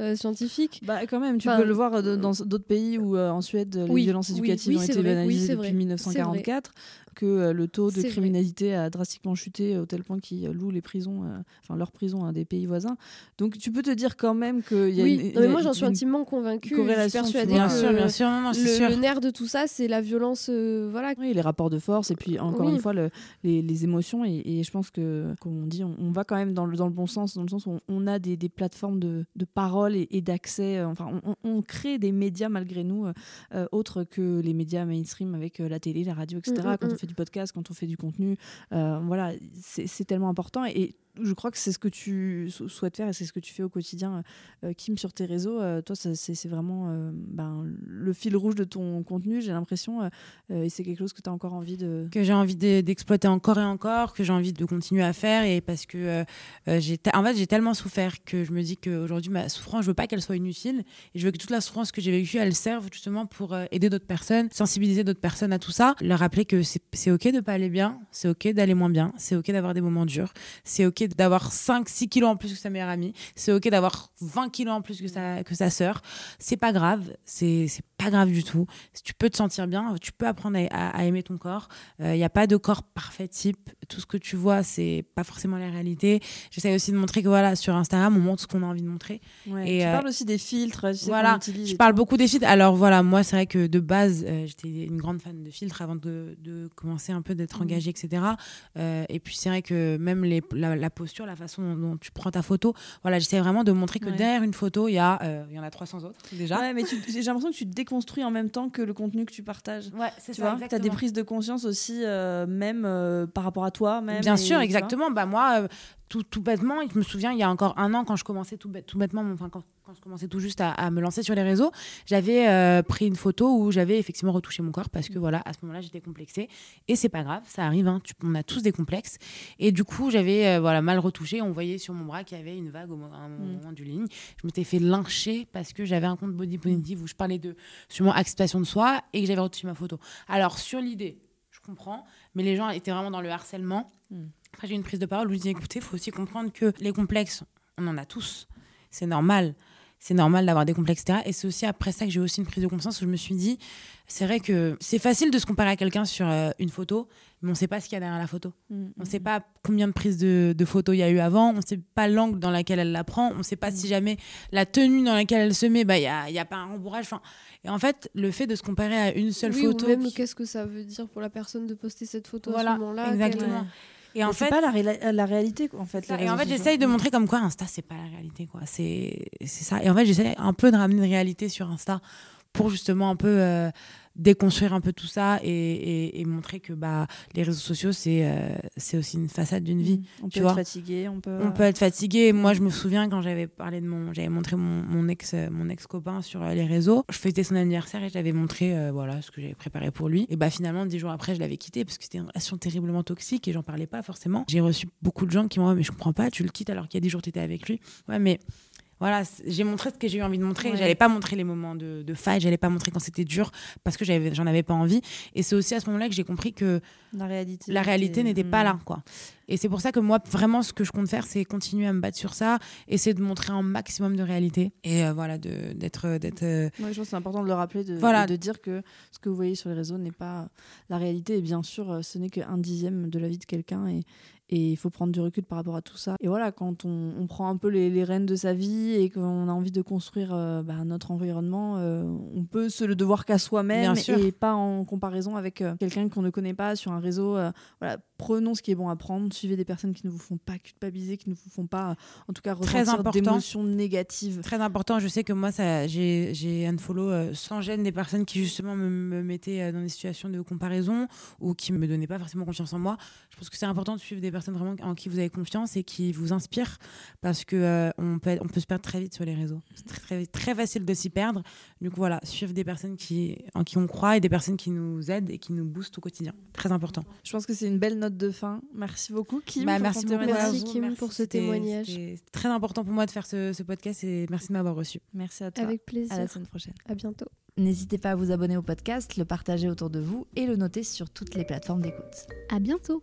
euh, euh, scientifique. Bah quand même, tu Enfin, peux le voir euh, dans d'autres pays où euh, en Suède les Oui, violences éducatives oui, ont été banalisées depuis vrai, 1944, que euh, le taux de vrai. criminalité a drastiquement chuté au tel point qu'ils euh, louent les prisons, euh, enfin leurs prisons à des pays voisins. Donc tu peux te dire quand même qu'il y a oui, une, non, mais moi j'en suis intimement convaincue. Je suis persuadée. Bien que sûr, bien sûr, non, non, c'est le, sûr. le nerf de tout ça, c'est la violence. euh, voilà. Oui, les rapports de force et puis encore Oui. une fois le- les, les émotions et, et je pense que comme on dit on, on va quand même dans le, dans le bon sens dans le sens où on, on a des, des plateformes de, de parole et, et d'accès euh, enfin on, crée des médias malgré nous euh, euh, autres que les médias mainstream avec euh, la télé la radio etc Mm, mm, quand mm. on fait du podcast quand on fait du contenu euh, voilà c'est c'est tellement important et je crois que c'est ce que tu sou- souhaites faire et c'est ce que tu fais au quotidien, euh, Kim, sur tes réseaux. Euh, toi, c'est vraiment euh, ben, le fil rouge de ton contenu, j'ai l'impression. et c'est quelque chose que tu as encore envie de. que j'ai envie de- d'exploiter encore et encore, que j'ai envie de continuer à faire et parce que j'ai tellement souffert que je me dis qu'aujourd'hui ma souffrance je veux pas qu'elle soit inutile et je veux que toute la souffrance que j'ai vécue elle serve justement pour aider d'autres personnes, sensibiliser d'autres personnes à tout ça, leur rappeler que c'est ok de pas aller bien, c'est ok d'aller moins bien, c'est ok d'avoir des moments durs, c'est ok d'avoir 5 6 kilos en plus que sa meilleure amie, c'est ok d'avoir 20 kilos en plus que sa que sa sœur, c'est pas grave, c'est pas grave du tout. Tu peux te sentir bien, tu peux apprendre à, à- à aimer ton corps. Il n'y a pas de corps parfait type. Tout ce que tu vois, c'est pas forcément la réalité. J'essaie aussi de montrer que voilà, sur Instagram, on montre ce qu'on a envie de montrer. Ouais, Et, tu euh, parles aussi des filtres, tu sais, qu'on voilà, Je parle beaucoup des filtres. Alors voilà, moi, c'est vrai que de base, euh, j'étais une grande fan de filtres avant de, de commencer un peu d'être Mhm. engagée, etc. Euh, et puis c'est vrai que même les, la, la posture, la façon dont, dont tu prends ta photo, voilà, j'essaie vraiment de montrer que Ouais. derrière une photo, il y, a, euh, il y en a 300 autres déjà. Ouais, mais j'ai l'impression que tu te déconstruis en même temps que le contenu que tu partages. Ouais, c'est Tu vois, tu as des prises de conscience aussi, euh, même euh, par rapport à toi. Même, Bien et- sûr, exactement. Bah moi, tout, tout bêtement, je me souviens, il y a encore un an, quand je commençais tout, bête- tout bêtement, enfin, quand, quand je commençais tout juste à, à me lancer sur les réseaux, j'avais euh, pris une photo où j'avais effectivement retouché mon corps parce que voilà, à ce moment-là, j'étais complexée. Et c'est pas grave, ça arrive, hein, tu- on a tous des complexes. Et du coup, j'avais euh, voilà, mal retouché. On voyait sur mon bras qu'il y avait une vague au Mm. moment du ligne. Je m'étais fait lyncher parce que j'avais un compte body positive où je parlais de sûrement acceptation de soi et que j'avais retouché ma photo. Alors, sur l'idée, je comprends, mais les gens étaient vraiment dans le harcèlement. Mm. Après, j'ai une prise de parole où je dis écoutez, il faut aussi comprendre que les complexes, on en a tous. C'est normal. C'est normal d'avoir des complexes, etc. Et c'est aussi après ça que j'ai aussi une prise de conscience où je me suis dit c'est vrai que c'est facile de se comparer à quelqu'un sur euh, une photo, mais on ne sait pas ce qu'il y a derrière la photo. Mm, On ne mm, sait pas combien de prises de, de photos il y a eu avant, on ne sait pas l'angle dans lequel elle la prend, on ne sait pas si jamais la tenue dans laquelle elle se met, bah, il n'y a, y a pas un rembourrage. Enfin, et en fait, le fait de se comparer à une seule Oui, photo. ou même qui- qu'est-ce que ça veut dire pour la personne de poster cette photo Voilà, à ce moment-là exactement. Et en Mais c'est fait, pas la, la réalité, en fait. Et en fait, j'essaye de montrer comme quoi Insta, c'est pas la réalité, quoi. C'est c'est ça. Et en fait, j'essaie un peu de ramener une réalité sur Insta pour justement un peu euh, déconstruire un peu tout ça et, et- et montrer que bah, les réseaux sociaux, c'est euh, c'est aussi une façade d'une vie. Mm. On tu peut vois. être fatigué, on peut. On peut être fatigué. Moi, je me souviens quand j'avais parlé de mon, j'avais montré mon, mon ex, mon ex copain sur euh, les réseaux. Je fêtais son anniversaire et j'avais montré, euh, voilà, ce que j'avais préparé pour lui. Et bah finalement, dix jours après, je l'avais quitté parce que c'était une relation terriblement toxique et j'en parlais pas forcément. J'ai reçu beaucoup de gens qui m'ont dit mais je comprends pas, tu le quittes alors qu'il y a dix jours tu étais avec lui. Ouais, mais voilà, j'ai montré ce que j'ai eu envie de montrer. Ouais. J'allais pas montrer les moments de, de faille, j'allais pas montrer quand c'était dur parce que j'en avais pas envie. Et c'est aussi à ce moment-là que j'ai compris que La réalité. la réalité n'était pas Mm. là quoi et c'est pour ça que moi vraiment ce que je compte faire c'est continuer à me battre sur ça essayer de montrer un maximum de réalité et euh, voilà d'être d'être euh, Ouais, je pense que c'est important de le rappeler, de, Voilà. de dire que ce que vous voyez sur les réseaux n'est pas la réalité. Et bien sûr, euh, ce n'est qu'un dixième de la vie de quelqu'un. Et, et il faut prendre du recul par rapport à tout ça. Et voilà, quand on, on prend un peu les, les rênes de sa vie et qu'on a envie de construire euh, bah, notre environnement, euh, on peut se le devoir qu'à soi-même et pas en comparaison avec euh, quelqu'un qu'on ne connaît pas sur un réseau. voilà, prenons ce qui est bon à prendre, suivez des personnes qui ne vous font pas culpabiliser, qui ne vous font pas, en tout cas, ressentir d'émotions négatives. très important je sais que moi ça j'ai j'ai unfollow euh, sans gêne des personnes qui justement me, me mettaient euh, dans des situations de comparaison ou qui me donnaient pas forcément confiance en moi. Je pense que c'est important de suivre des personnes vraiment en qui vous avez confiance et qui vous inspirent parce que euh, on peut on peut se perdre très vite sur les réseaux. C'est très, très très facile de s'y perdre. Du coup voilà suivre des personnes qui en qui on croit et des personnes qui nous aident et qui nous boostent au quotidien. Très important. Je pense que c'est une belle note de fin. Merci beaucoup, Kim. Bah, pour merci beaucoup à Merci. Kim, pour ce témoignage. C'était très important pour moi de faire ce, ce podcast et merci de m'avoir reçu. Merci à toi. Avec À plaisir. la semaine prochaine. À bientôt. N'hésitez pas à vous abonner au podcast, le partager autour de vous et le noter sur toutes les plateformes d'écoute. À bientôt.